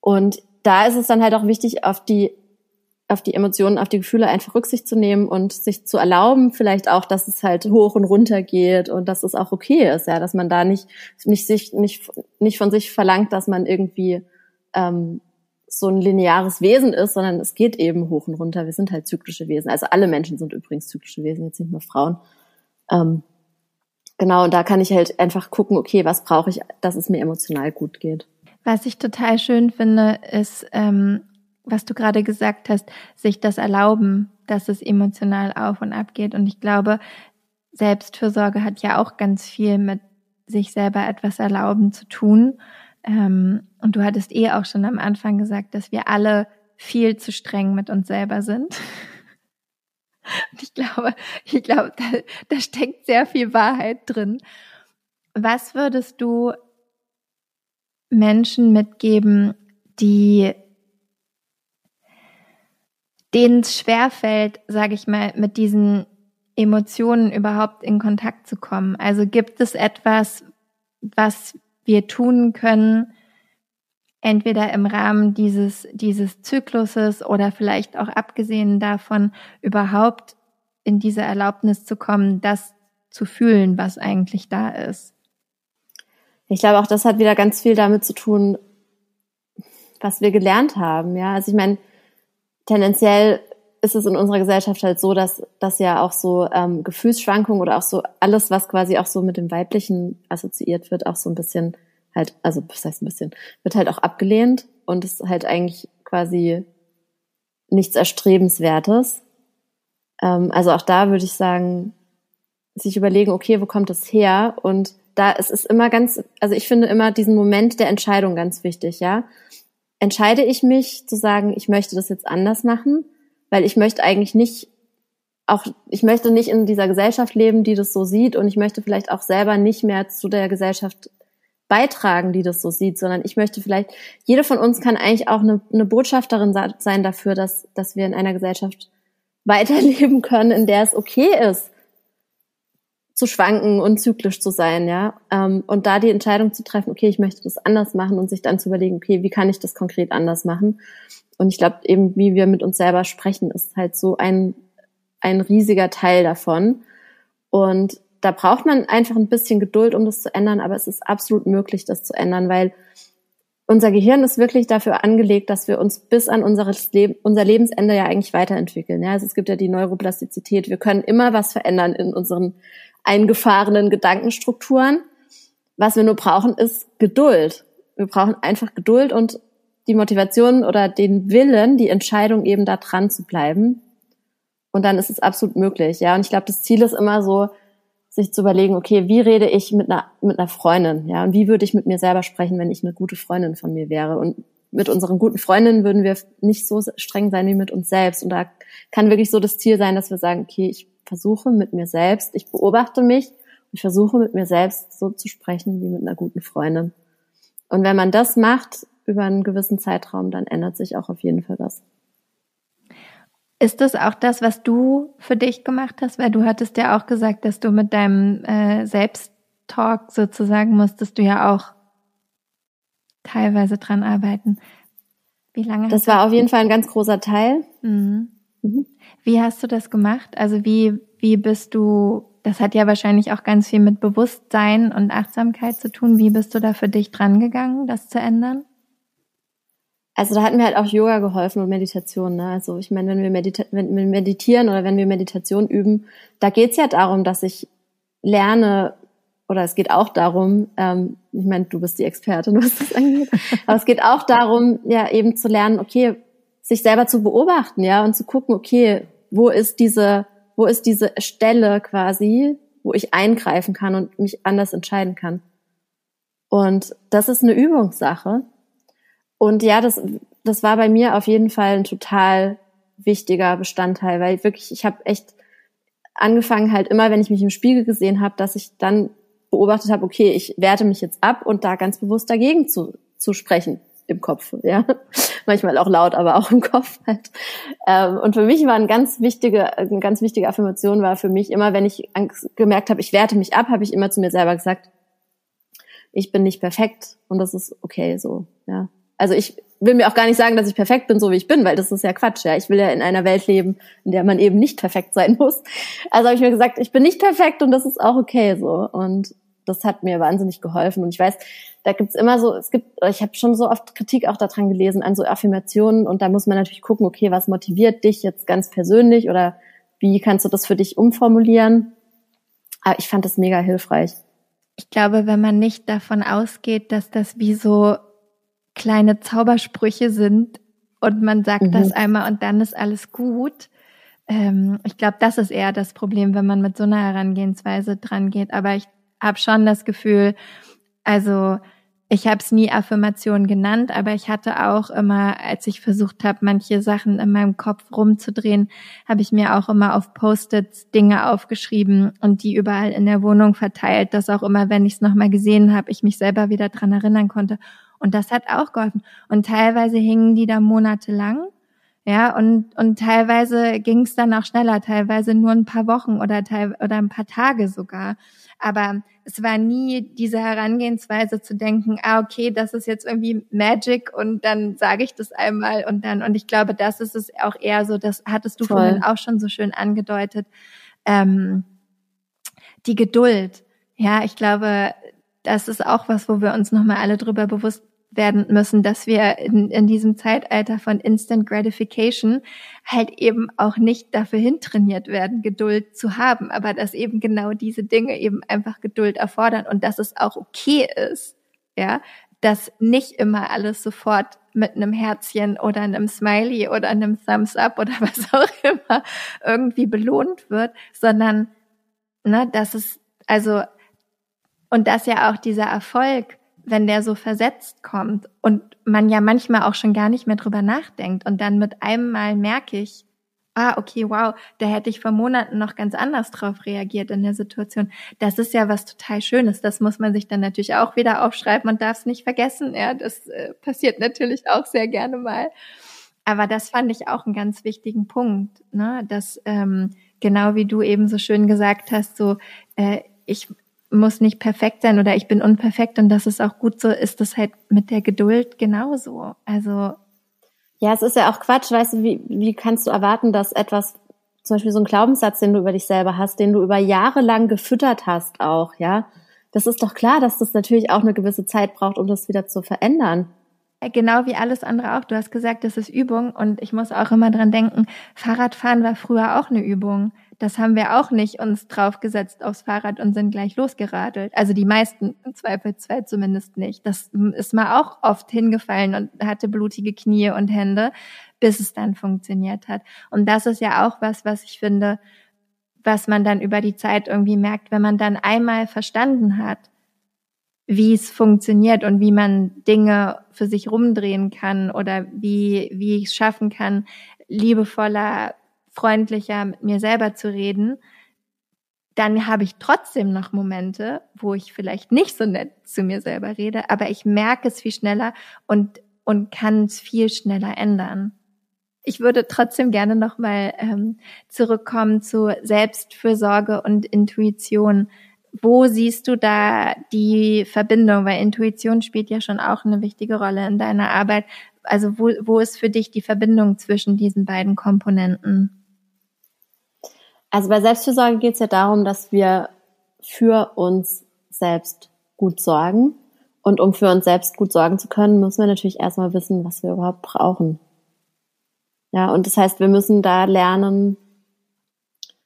Und da ist es dann halt auch wichtig, auf die auf die Emotionen, auf die Gefühle einfach Rücksicht zu nehmen und sich zu erlauben, vielleicht auch, dass es halt hoch und runter geht und dass es auch okay ist, ja, dass man da nicht nicht sich nicht nicht von sich verlangt, dass man irgendwie ähm, so ein lineares Wesen ist, sondern es geht eben hoch und runter. Wir sind halt zyklische Wesen. Also alle Menschen sind übrigens zyklische Wesen, jetzt nicht nur Frauen. Ähm, genau, und da kann ich halt einfach gucken, okay, was brauche ich, dass es mir emotional gut geht. Was ich total schön finde, ist, ähm, was du gerade gesagt hast, sich das erlauben, dass es emotional auf und ab geht. Und ich glaube, Selbstfürsorge hat ja auch ganz viel mit sich selber etwas erlauben zu tun. Ähm, und du hattest eh auch schon am Anfang gesagt, dass wir alle viel zu streng mit uns selber sind. Und ich glaube, ich glaube, da, da steckt sehr viel Wahrheit drin. Was würdest du Menschen mitgeben, die denen es schwerfällt, sage ich mal, mit diesen Emotionen überhaupt in Kontakt zu kommen? Also gibt es etwas, was wir tun können, entweder im Rahmen dieses, dieses Zykluses oder vielleicht auch abgesehen davon, überhaupt in diese Erlaubnis zu kommen, das zu fühlen, was eigentlich da ist. Ich glaube, auch das hat wieder ganz viel damit zu tun, was wir gelernt haben. Ja, also ich meine, tendenziell ist es in unserer Gesellschaft halt so, dass, dass ja auch so ähm, Gefühlsschwankungen oder auch so alles, was quasi auch so mit dem Weiblichen assoziiert wird, auch so ein bisschen halt, also was heißt ein bisschen, wird halt auch abgelehnt und ist halt eigentlich quasi nichts Erstrebenswertes. Ähm, also auch da würde ich sagen, sich überlegen, okay, wo kommt das her? Und da ist es immer ganz, also ich finde immer diesen Moment der Entscheidung ganz wichtig, ja. Entscheide ich mich zu sagen, ich möchte das jetzt anders machen, weil ich möchte eigentlich nicht auch, ich möchte nicht in dieser Gesellschaft leben, die das so sieht. Und ich möchte vielleicht auch selber nicht mehr zu der Gesellschaft beitragen, die das so sieht, sondern ich möchte vielleicht, jede von uns kann eigentlich auch eine, eine Botschafterin sein dafür, dass, dass wir in einer Gesellschaft weiterleben können, in der es okay ist, zu schwanken und zyklisch zu sein, ja. Ähm, und da die Entscheidung zu treffen, okay, ich möchte das anders machen und sich dann zu überlegen, okay, wie kann ich das konkret anders machen? Und ich glaube eben, wie wir mit uns selber sprechen, ist halt so ein, ein riesiger Teil davon. Und da braucht man einfach ein bisschen Geduld, um das zu ändern, aber es ist absolut möglich, das zu ändern, weil unser Gehirn ist wirklich dafür angelegt, dass wir uns bis an unseres unser Lebensende ja eigentlich weiterentwickeln. Ja, also es gibt ja die Neuroplastizität. Wir können immer was verändern in unseren eingefahrenen Gedankenstrukturen. Was wir nur brauchen, ist Geduld. Wir brauchen einfach Geduld und die Motivation oder den Willen, die Entscheidung eben da dran zu bleiben. Und dann ist es absolut möglich. Ja, und ich glaube, das Ziel ist immer so, sich zu überlegen, okay, wie rede ich mit einer, mit einer Freundin, ja, und wie würde ich mit mir selber sprechen, wenn ich eine gute Freundin von mir wäre? Und mit unseren guten Freundinnen würden wir nicht so streng sein wie mit uns selbst. Und da kann wirklich so das Ziel sein, dass wir sagen, okay, ich versuche mit mir selbst, ich beobachte mich und ich versuche mit mir selbst so zu sprechen wie mit einer guten Freundin. Und wenn man das macht über einen gewissen Zeitraum, dann ändert sich auch auf jeden Fall was. Ist das auch das, was du für dich gemacht hast? Weil du hattest ja auch gesagt, dass du mit deinem äh, Selbsttalk sozusagen musstest du ja auch teilweise dran arbeiten. Wie lange? Das war auf jeden Fall ein ganz großer Teil. Mhm. Mhm. Wie hast du das gemacht? Also wie, wie bist du, das hat ja wahrscheinlich auch ganz viel mit Bewusstsein und Achtsamkeit zu tun. Wie bist du da für dich dran gegangen, das zu ändern? also da hat mir halt auch Yoga geholfen und Meditation. Ne? Also ich meine, wenn wir, medita wenn wir meditieren oder wenn wir Meditation üben, da geht's ja darum, dass ich lerne, oder es geht auch darum, ähm, ich meine, du bist die Expertin, was das angeht, aber es geht auch darum, ja eben zu lernen, okay, sich selber zu beobachten, ja, und zu gucken, okay, wo ist diese, wo ist diese Stelle quasi, wo ich eingreifen kann und mich anders entscheiden kann. Und das ist eine Übungssache. Und ja, das, das war bei mir auf jeden Fall ein total wichtiger Bestandteil, weil wirklich, ich habe echt angefangen halt immer, wenn ich mich im Spiegel gesehen habe, dass ich dann beobachtet habe, okay, ich werte mich jetzt ab und da ganz bewusst dagegen zu, zu sprechen im Kopf, ja. Manchmal auch laut, aber auch im Kopf halt. Ähm, und für mich war ein ganz wichtige, eine ganz wichtige Affirmation war für mich immer, wenn ich gemerkt habe, ich werte mich ab, habe ich immer zu mir selber gesagt, ich bin nicht perfekt und das ist okay so, ja. Also ich will mir auch gar nicht sagen, dass ich perfekt bin, so wie ich bin, weil das ist ja Quatsch, ja. Ich will ja in einer Welt leben, in der man eben nicht perfekt sein muss. Also habe ich mir gesagt, ich bin nicht perfekt und das ist auch okay so. Und das hat mir wahnsinnig geholfen. Und ich weiß, da gibt's immer so, es gibt, ich habe schon so oft Kritik auch daran gelesen, an so Affirmationen. Und da muss man natürlich gucken, okay, was motiviert dich jetzt ganz persönlich oder wie kannst du das für dich umformulieren? Aber ich fand das mega hilfreich. Ich glaube, wenn man nicht davon ausgeht, dass das wie so kleine Zaubersprüche sind und man sagt mhm. das einmal und dann ist alles gut, ähm, ich glaube, das ist eher das Problem, wenn man mit so einer Herangehensweise dran geht. Aber ich habe schon das Gefühl, also ich habe es nie Affirmation genannt, aber ich hatte auch immer, als ich versucht habe, manche Sachen in meinem Kopf rumzudrehen, habe ich mir auch immer auf Post-its Dinge aufgeschrieben und die überall in der Wohnung verteilt, dass auch immer, wenn ich es nochmal gesehen habe, ich mich selber wieder dran erinnern konnte. Und das hat auch geholfen. Und teilweise hingen die da monatelang. Ja, und, und teilweise ging es dann auch schneller, teilweise nur ein paar Wochen oder, teil, oder ein paar Tage sogar. Aber es war nie diese Herangehensweise zu denken, ah, okay, das ist jetzt irgendwie Magic und dann sage ich das einmal und dann, und ich glaube, das ist es auch eher so, das hattest du Voll. vorhin auch schon so schön angedeutet, ähm, die Geduld. Ja, ich glaube, das ist auch was, wo wir uns nochmal alle drüber bewusst werden müssen, dass wir in, in diesem Zeitalter von Instant Gratification halt eben auch nicht dafür hintrainiert werden, Geduld zu haben, aber dass eben genau diese Dinge eben einfach Geduld erfordern und dass es auch okay ist, ja, dass nicht immer alles sofort mit einem Herzchen oder einem Smiley oder einem Thumbs up oder was auch immer irgendwie belohnt wird, sondern, ne, dass es, also, und dass ja auch dieser Erfolg wenn der so versetzt kommt und man ja manchmal auch schon gar nicht mehr drüber nachdenkt und dann mit einem Mal merke ich, ah, okay, wow, da hätte ich vor Monaten noch ganz anders drauf reagiert in der Situation. Das ist ja was total Schönes. Das muss man sich dann natürlich auch wieder aufschreiben und darf es nicht vergessen. Ja, das äh, passiert natürlich auch sehr gerne mal. Aber das fand ich auch einen ganz wichtigen Punkt, ne? dass ähm, genau wie du eben so schön gesagt hast, so äh, ich muss nicht perfekt sein oder ich bin unperfekt und das ist auch gut so, ist das halt mit der Geduld genauso. Also. Ja, es ist ja auch Quatsch, weißt du, wie, wie kannst du erwarten, dass etwas, zum Beispiel so ein Glaubenssatz, den du über dich selber hast, den du über Jahre lang gefüttert hast auch, ja? Das ist doch klar, dass das natürlich auch eine gewisse Zeit braucht, um das wieder zu verändern. Genau wie alles andere auch. Du hast gesagt, das ist Übung und ich muss auch immer dran denken, Fahrradfahren war früher auch eine Übung. Das haben wir auch nicht uns draufgesetzt aufs Fahrrad und sind gleich losgeradelt. Also die meisten im Zweifelsfall zumindest nicht. Das ist mal auch oft hingefallen und hatte blutige Knie und Hände, bis es dann funktioniert hat. Und das ist ja auch was, was ich finde, was man dann über die Zeit irgendwie merkt, wenn man dann einmal verstanden hat, wie es funktioniert und wie man Dinge für sich rumdrehen kann oder wie, wie ich es schaffen kann, liebevoller freundlicher mit mir selber zu reden, dann habe ich trotzdem noch Momente, wo ich vielleicht nicht so nett zu mir selber rede, aber ich merke es viel schneller und, und kann es viel schneller ändern. Ich würde trotzdem gerne nochmal ähm, zurückkommen zu Selbstfürsorge und Intuition. Wo siehst du da die Verbindung? Weil Intuition spielt ja schon auch eine wichtige Rolle in deiner Arbeit. Also wo, wo ist für dich die Verbindung zwischen diesen beiden Komponenten? Also bei Selbstfürsorge geht es ja darum, dass wir für uns selbst gut sorgen. Und um für uns selbst gut sorgen zu können, müssen wir natürlich erstmal wissen, was wir überhaupt brauchen. Ja, und das heißt, wir müssen da lernen,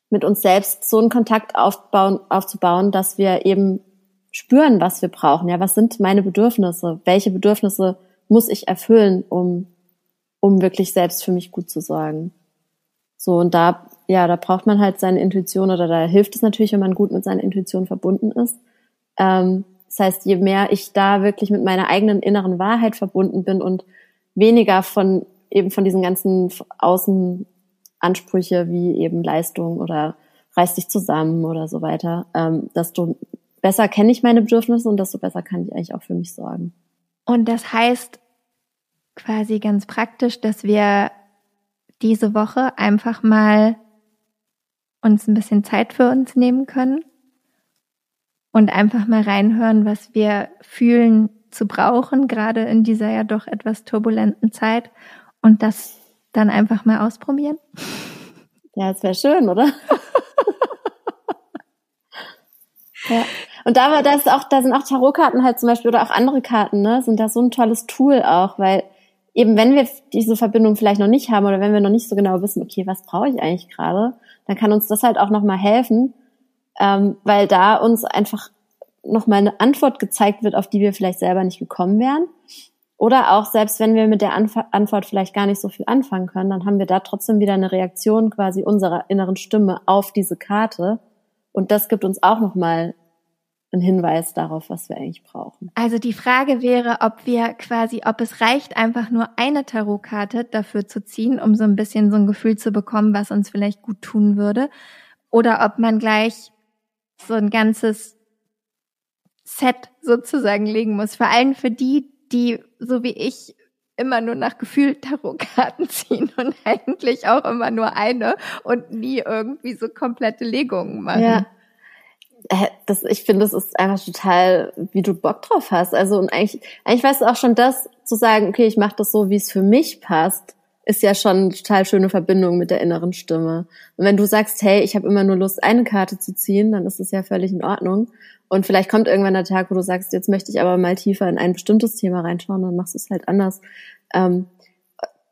mit uns selbst so einen Kontakt aufbauen, aufzubauen, dass wir eben spüren, was wir brauchen. Ja, was sind meine Bedürfnisse? Welche Bedürfnisse muss ich erfüllen, um, um wirklich selbst für mich gut zu sorgen? So, und da ja, da braucht man halt seine Intuition oder da hilft es natürlich, wenn man gut mit seiner Intuition verbunden ist. Ähm, das heißt, je mehr ich da wirklich mit meiner eigenen inneren Wahrheit verbunden bin und weniger von eben von diesen ganzen Außenansprüche wie eben Leistung oder reiß dich zusammen oder so weiter, ähm, desto besser kenne ich meine Bedürfnisse und desto besser kann ich eigentlich auch für mich sorgen. Und das heißt quasi ganz praktisch, dass wir diese Woche einfach mal uns ein bisschen Zeit für uns nehmen können und einfach mal reinhören, was wir fühlen zu brauchen, gerade in dieser ja doch etwas turbulenten Zeit und das dann einfach mal ausprobieren. Ja, es wäre schön, oder? ja. Und da war das auch, da sind auch Tarotkarten halt zum Beispiel oder auch andere Karten, ne, sind da so ein tolles Tool auch, weil eben wenn wir diese Verbindung vielleicht noch nicht haben oder wenn wir noch nicht so genau wissen, okay, was brauche ich eigentlich gerade, dann kann uns das halt auch nochmal helfen, ähm, weil da uns einfach nochmal eine Antwort gezeigt wird, auf die wir vielleicht selber nicht gekommen wären. Oder auch selbst wenn wir mit der Anf Antwort vielleicht gar nicht so viel anfangen können, dann haben wir da trotzdem wieder eine Reaktion quasi unserer inneren Stimme auf diese Karte. Und das gibt uns auch nochmal ein Hinweis darauf, was wir eigentlich brauchen. Also die Frage wäre, ob wir quasi, ob es reicht, einfach nur eine Tarotkarte dafür zu ziehen, um so ein bisschen so ein Gefühl zu bekommen, was uns vielleicht gut tun würde, oder ob man gleich so ein ganzes Set sozusagen legen muss. Vor allem für die, die, so wie ich, immer nur nach Gefühl Tarotkarten ziehen und eigentlich auch immer nur eine und nie irgendwie so komplette Legungen machen. Ja. Das, ich finde, das ist einfach total, wie du Bock drauf hast. Also und eigentlich, eigentlich weißt du auch schon das zu sagen, okay, ich mache das so, wie es für mich passt, ist ja schon eine total schöne Verbindung mit der inneren Stimme. Und wenn du sagst, hey, ich habe immer nur Lust, eine Karte zu ziehen, dann ist das ja völlig in Ordnung. Und vielleicht kommt irgendwann der Tag, wo du sagst, jetzt möchte ich aber mal tiefer in ein bestimmtes Thema reinschauen, dann machst du es halt anders. Ähm,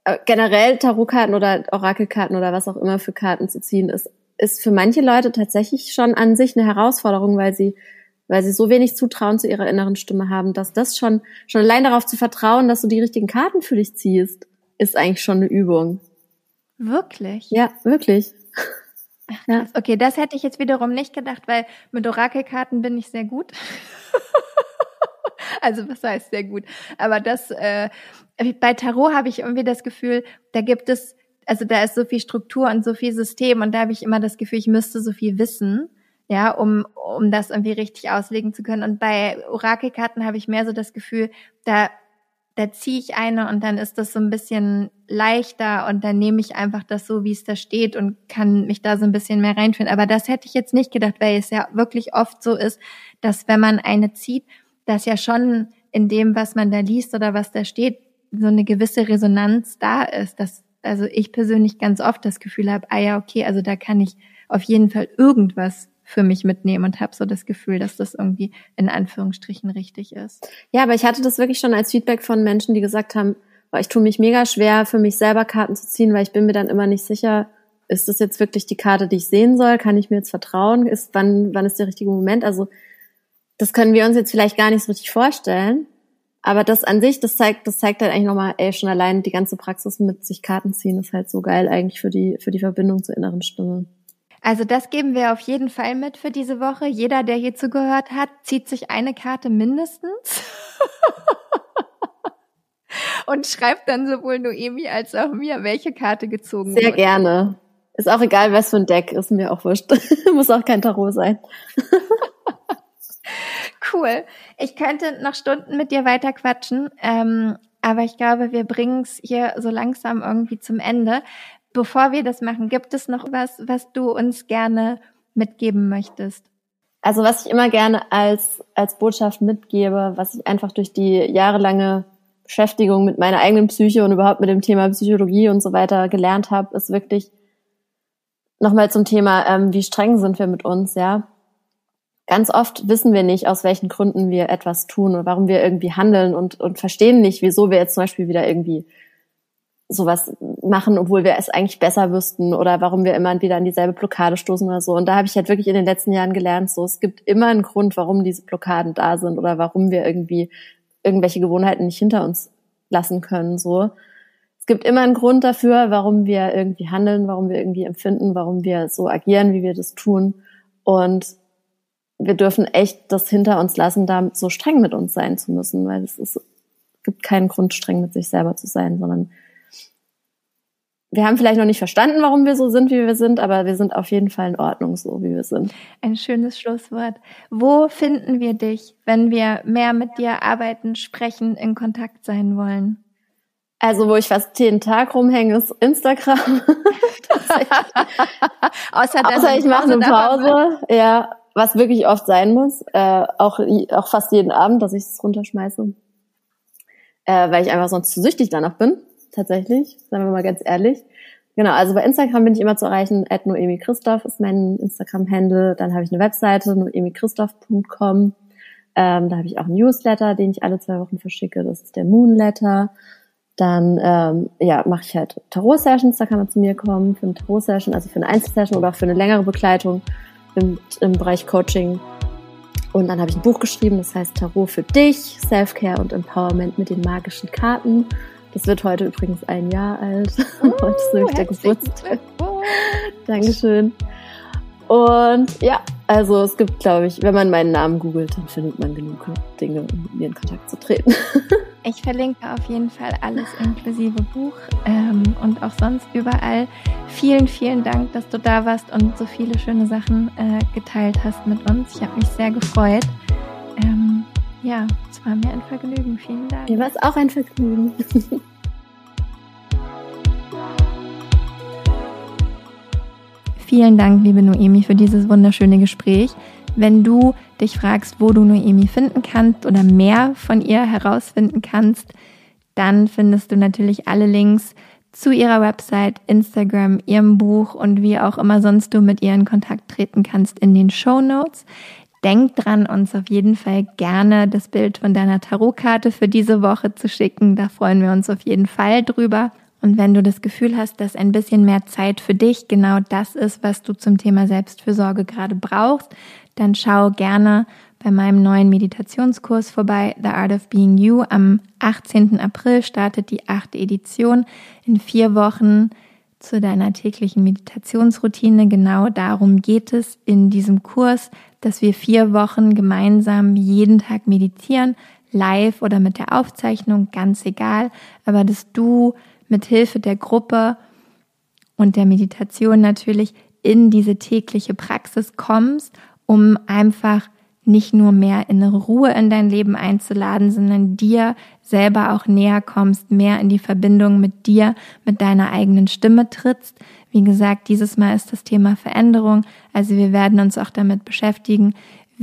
äh, generell Tarotkarten oder Orakelkarten oder was auch immer für Karten zu ziehen, ist ist für manche Leute tatsächlich schon an sich eine Herausforderung, weil sie weil sie so wenig Zutrauen zu ihrer inneren Stimme haben, dass das schon schon allein darauf zu vertrauen, dass du die richtigen Karten für dich ziehst, ist eigentlich schon eine Übung. Wirklich? Ja, wirklich. Ach, ja. Okay, das hätte ich jetzt wiederum nicht gedacht, weil mit Orakelkarten bin ich sehr gut. also was heißt sehr gut? Aber das äh, bei Tarot habe ich irgendwie das Gefühl, da gibt es also da ist so viel Struktur und so viel System und da habe ich immer das Gefühl, ich müsste so viel wissen, ja, um, um das irgendwie richtig auslegen zu können. Und bei Orakelkarten habe ich mehr so das Gefühl, da, da ziehe ich eine und dann ist das so ein bisschen leichter und dann nehme ich einfach das so, wie es da steht und kann mich da so ein bisschen mehr reinführen. Aber das hätte ich jetzt nicht gedacht, weil es ja wirklich oft so ist, dass wenn man eine zieht, dass ja schon in dem, was man da liest oder was da steht, so eine gewisse Resonanz da ist, dass also ich persönlich ganz oft das Gefühl habe, ah ja, okay, also da kann ich auf jeden Fall irgendwas für mich mitnehmen und habe so das Gefühl, dass das irgendwie in Anführungsstrichen richtig ist. Ja, aber ich hatte das wirklich schon als Feedback von Menschen, die gesagt haben, boah, ich tue mich mega schwer, für mich selber Karten zu ziehen, weil ich bin mir dann immer nicht sicher, ist das jetzt wirklich die Karte, die ich sehen soll? Kann ich mir jetzt vertrauen? Ist wann wann ist der richtige Moment? Also das können wir uns jetzt vielleicht gar nicht so richtig vorstellen. Aber das an sich, das zeigt, das zeigt halt eigentlich nochmal, ey, schon allein die ganze Praxis mit sich Karten ziehen ist halt so geil eigentlich für die, für die Verbindung zur inneren Stimme. Also das geben wir auf jeden Fall mit für diese Woche. Jeder, der hier zugehört hat, zieht sich eine Karte mindestens. und schreibt dann sowohl Noemi als auch mir, welche Karte gezogen Sehr wurde. Sehr gerne. Ist auch egal, was für ein Deck, ist mir auch wurscht. Muss auch kein Tarot sein cool. Ich könnte noch Stunden mit dir weiter quatschen, ähm, aber ich glaube, wir bringen es hier so langsam irgendwie zum Ende. Bevor wir das machen, gibt es noch was, was du uns gerne mitgeben möchtest? Also was ich immer gerne als, als Botschaft mitgebe, was ich einfach durch die jahrelange Beschäftigung mit meiner eigenen Psyche und überhaupt mit dem Thema Psychologie und so weiter gelernt habe, ist wirklich nochmal zum Thema, ähm, wie streng sind wir mit uns, ja ganz oft wissen wir nicht, aus welchen Gründen wir etwas tun oder warum wir irgendwie handeln und, und verstehen nicht, wieso wir jetzt zum Beispiel wieder irgendwie sowas machen, obwohl wir es eigentlich besser wüssten oder warum wir immer wieder an dieselbe Blockade stoßen oder so. Und da habe ich halt wirklich in den letzten Jahren gelernt, so es gibt immer einen Grund, warum diese Blockaden da sind oder warum wir irgendwie irgendwelche Gewohnheiten nicht hinter uns lassen können, so es gibt immer einen Grund dafür, warum wir irgendwie handeln, warum wir irgendwie empfinden, warum wir so agieren, wie wir das tun. Und wir dürfen echt das hinter uns lassen, da so streng mit uns sein zu müssen, weil es ist, gibt keinen Grund, streng mit sich selber zu sein, sondern wir haben vielleicht noch nicht verstanden, warum wir so sind, wie wir sind, aber wir sind auf jeden Fall in Ordnung, so wie wir sind. Ein schönes Schlusswort. Wo finden wir dich, wenn wir mehr mit dir arbeiten, sprechen, in Kontakt sein wollen? Also, wo ich fast jeden Tag rumhänge, ist Instagram. Außer, Außer ich mache eine Pause. Ja, was wirklich oft sein muss. Äh, auch, auch fast jeden Abend, dass ich es runterschmeiße. Äh, weil ich einfach sonst zu süchtig danach bin. Tatsächlich. Sagen wir mal ganz ehrlich. Genau, also bei Instagram bin ich immer zu erreichen. At Noemi Christoph ist mein Instagram-Handle. Dann habe ich eine Webseite, noemichristoph.com. Ähm, da habe ich auch einen Newsletter, den ich alle zwei Wochen verschicke. Das ist der Moonletter. Dann ähm, ja, mache ich halt Tarot-Sessions, da kann man zu mir kommen für eine Tarot-Session, also für eine Einzelsession oder auch für eine längere Begleitung im, im Bereich Coaching. Und dann habe ich ein Buch geschrieben, das heißt Tarot für dich, Self-Care und Empowerment mit den magischen Karten. Das wird heute übrigens ein Jahr alt. Oh, heute ist nämlich der Geburtstag. Dankeschön. Und ja, also es gibt, glaube ich, wenn man meinen Namen googelt, dann findet man genug Dinge, um mit mir in Kontakt zu treten. Ich verlinke auf jeden Fall alles inklusive Buch ähm, und auch sonst überall. Vielen, vielen Dank, dass du da warst und so viele schöne Sachen äh, geteilt hast mit uns. Ich habe mich sehr gefreut. Ähm, ja, es war mir ein Vergnügen. Vielen Dank. Mir war es auch ein Vergnügen. Vielen Dank, liebe Noemi, für dieses wunderschöne Gespräch. Wenn du dich fragst, wo du Noemi finden kannst oder mehr von ihr herausfinden kannst, dann findest du natürlich alle Links zu ihrer Website, Instagram, ihrem Buch und wie auch immer sonst du mit ihr in Kontakt treten kannst in den Show Notes. Denk dran, uns auf jeden Fall gerne das Bild von deiner Tarotkarte für diese Woche zu schicken. Da freuen wir uns auf jeden Fall drüber. Und wenn du das Gefühl hast, dass ein bisschen mehr Zeit für dich genau das ist, was du zum Thema Selbstfürsorge gerade brauchst, dann schau gerne bei meinem neuen Meditationskurs vorbei, The Art of Being You. Am 18. April startet die achte Edition in vier Wochen zu deiner täglichen Meditationsroutine. Genau darum geht es in diesem Kurs, dass wir vier Wochen gemeinsam jeden Tag meditieren, live oder mit der Aufzeichnung, ganz egal, aber dass du mit Hilfe der Gruppe und der Meditation natürlich in diese tägliche Praxis kommst um einfach nicht nur mehr innere Ruhe in dein Leben einzuladen, sondern dir selber auch näher kommst, mehr in die Verbindung mit dir, mit deiner eigenen Stimme trittst. Wie gesagt, dieses Mal ist das Thema Veränderung. Also wir werden uns auch damit beschäftigen,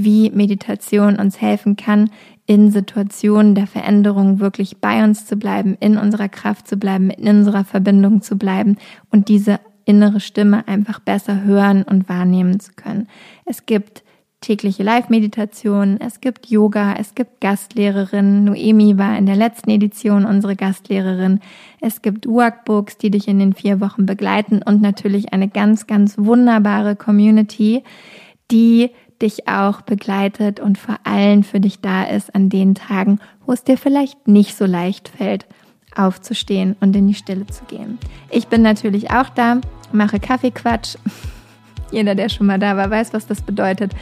wie Meditation uns helfen kann, in Situationen der Veränderung wirklich bei uns zu bleiben, in unserer Kraft zu bleiben, in unserer Verbindung zu bleiben und diese innere Stimme einfach besser hören und wahrnehmen zu können. Es gibt tägliche Live-Meditationen, es gibt Yoga, es gibt Gastlehrerinnen. Noemi war in der letzten Edition unsere Gastlehrerin. Es gibt Workbooks, die dich in den vier Wochen begleiten und natürlich eine ganz, ganz wunderbare Community, die dich auch begleitet und vor allem für dich da ist an den Tagen, wo es dir vielleicht nicht so leicht fällt, aufzustehen und in die Stille zu gehen. Ich bin natürlich auch da, mache Kaffeequatsch. Jeder, der schon mal da war, weiß, was das bedeutet.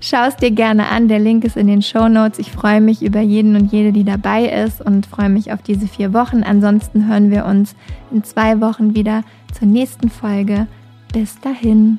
Schau es dir gerne an. Der Link ist in den Show Notes. Ich freue mich über jeden und jede, die dabei ist und freue mich auf diese vier Wochen. Ansonsten hören wir uns in zwei Wochen wieder zur nächsten Folge. Bis dahin.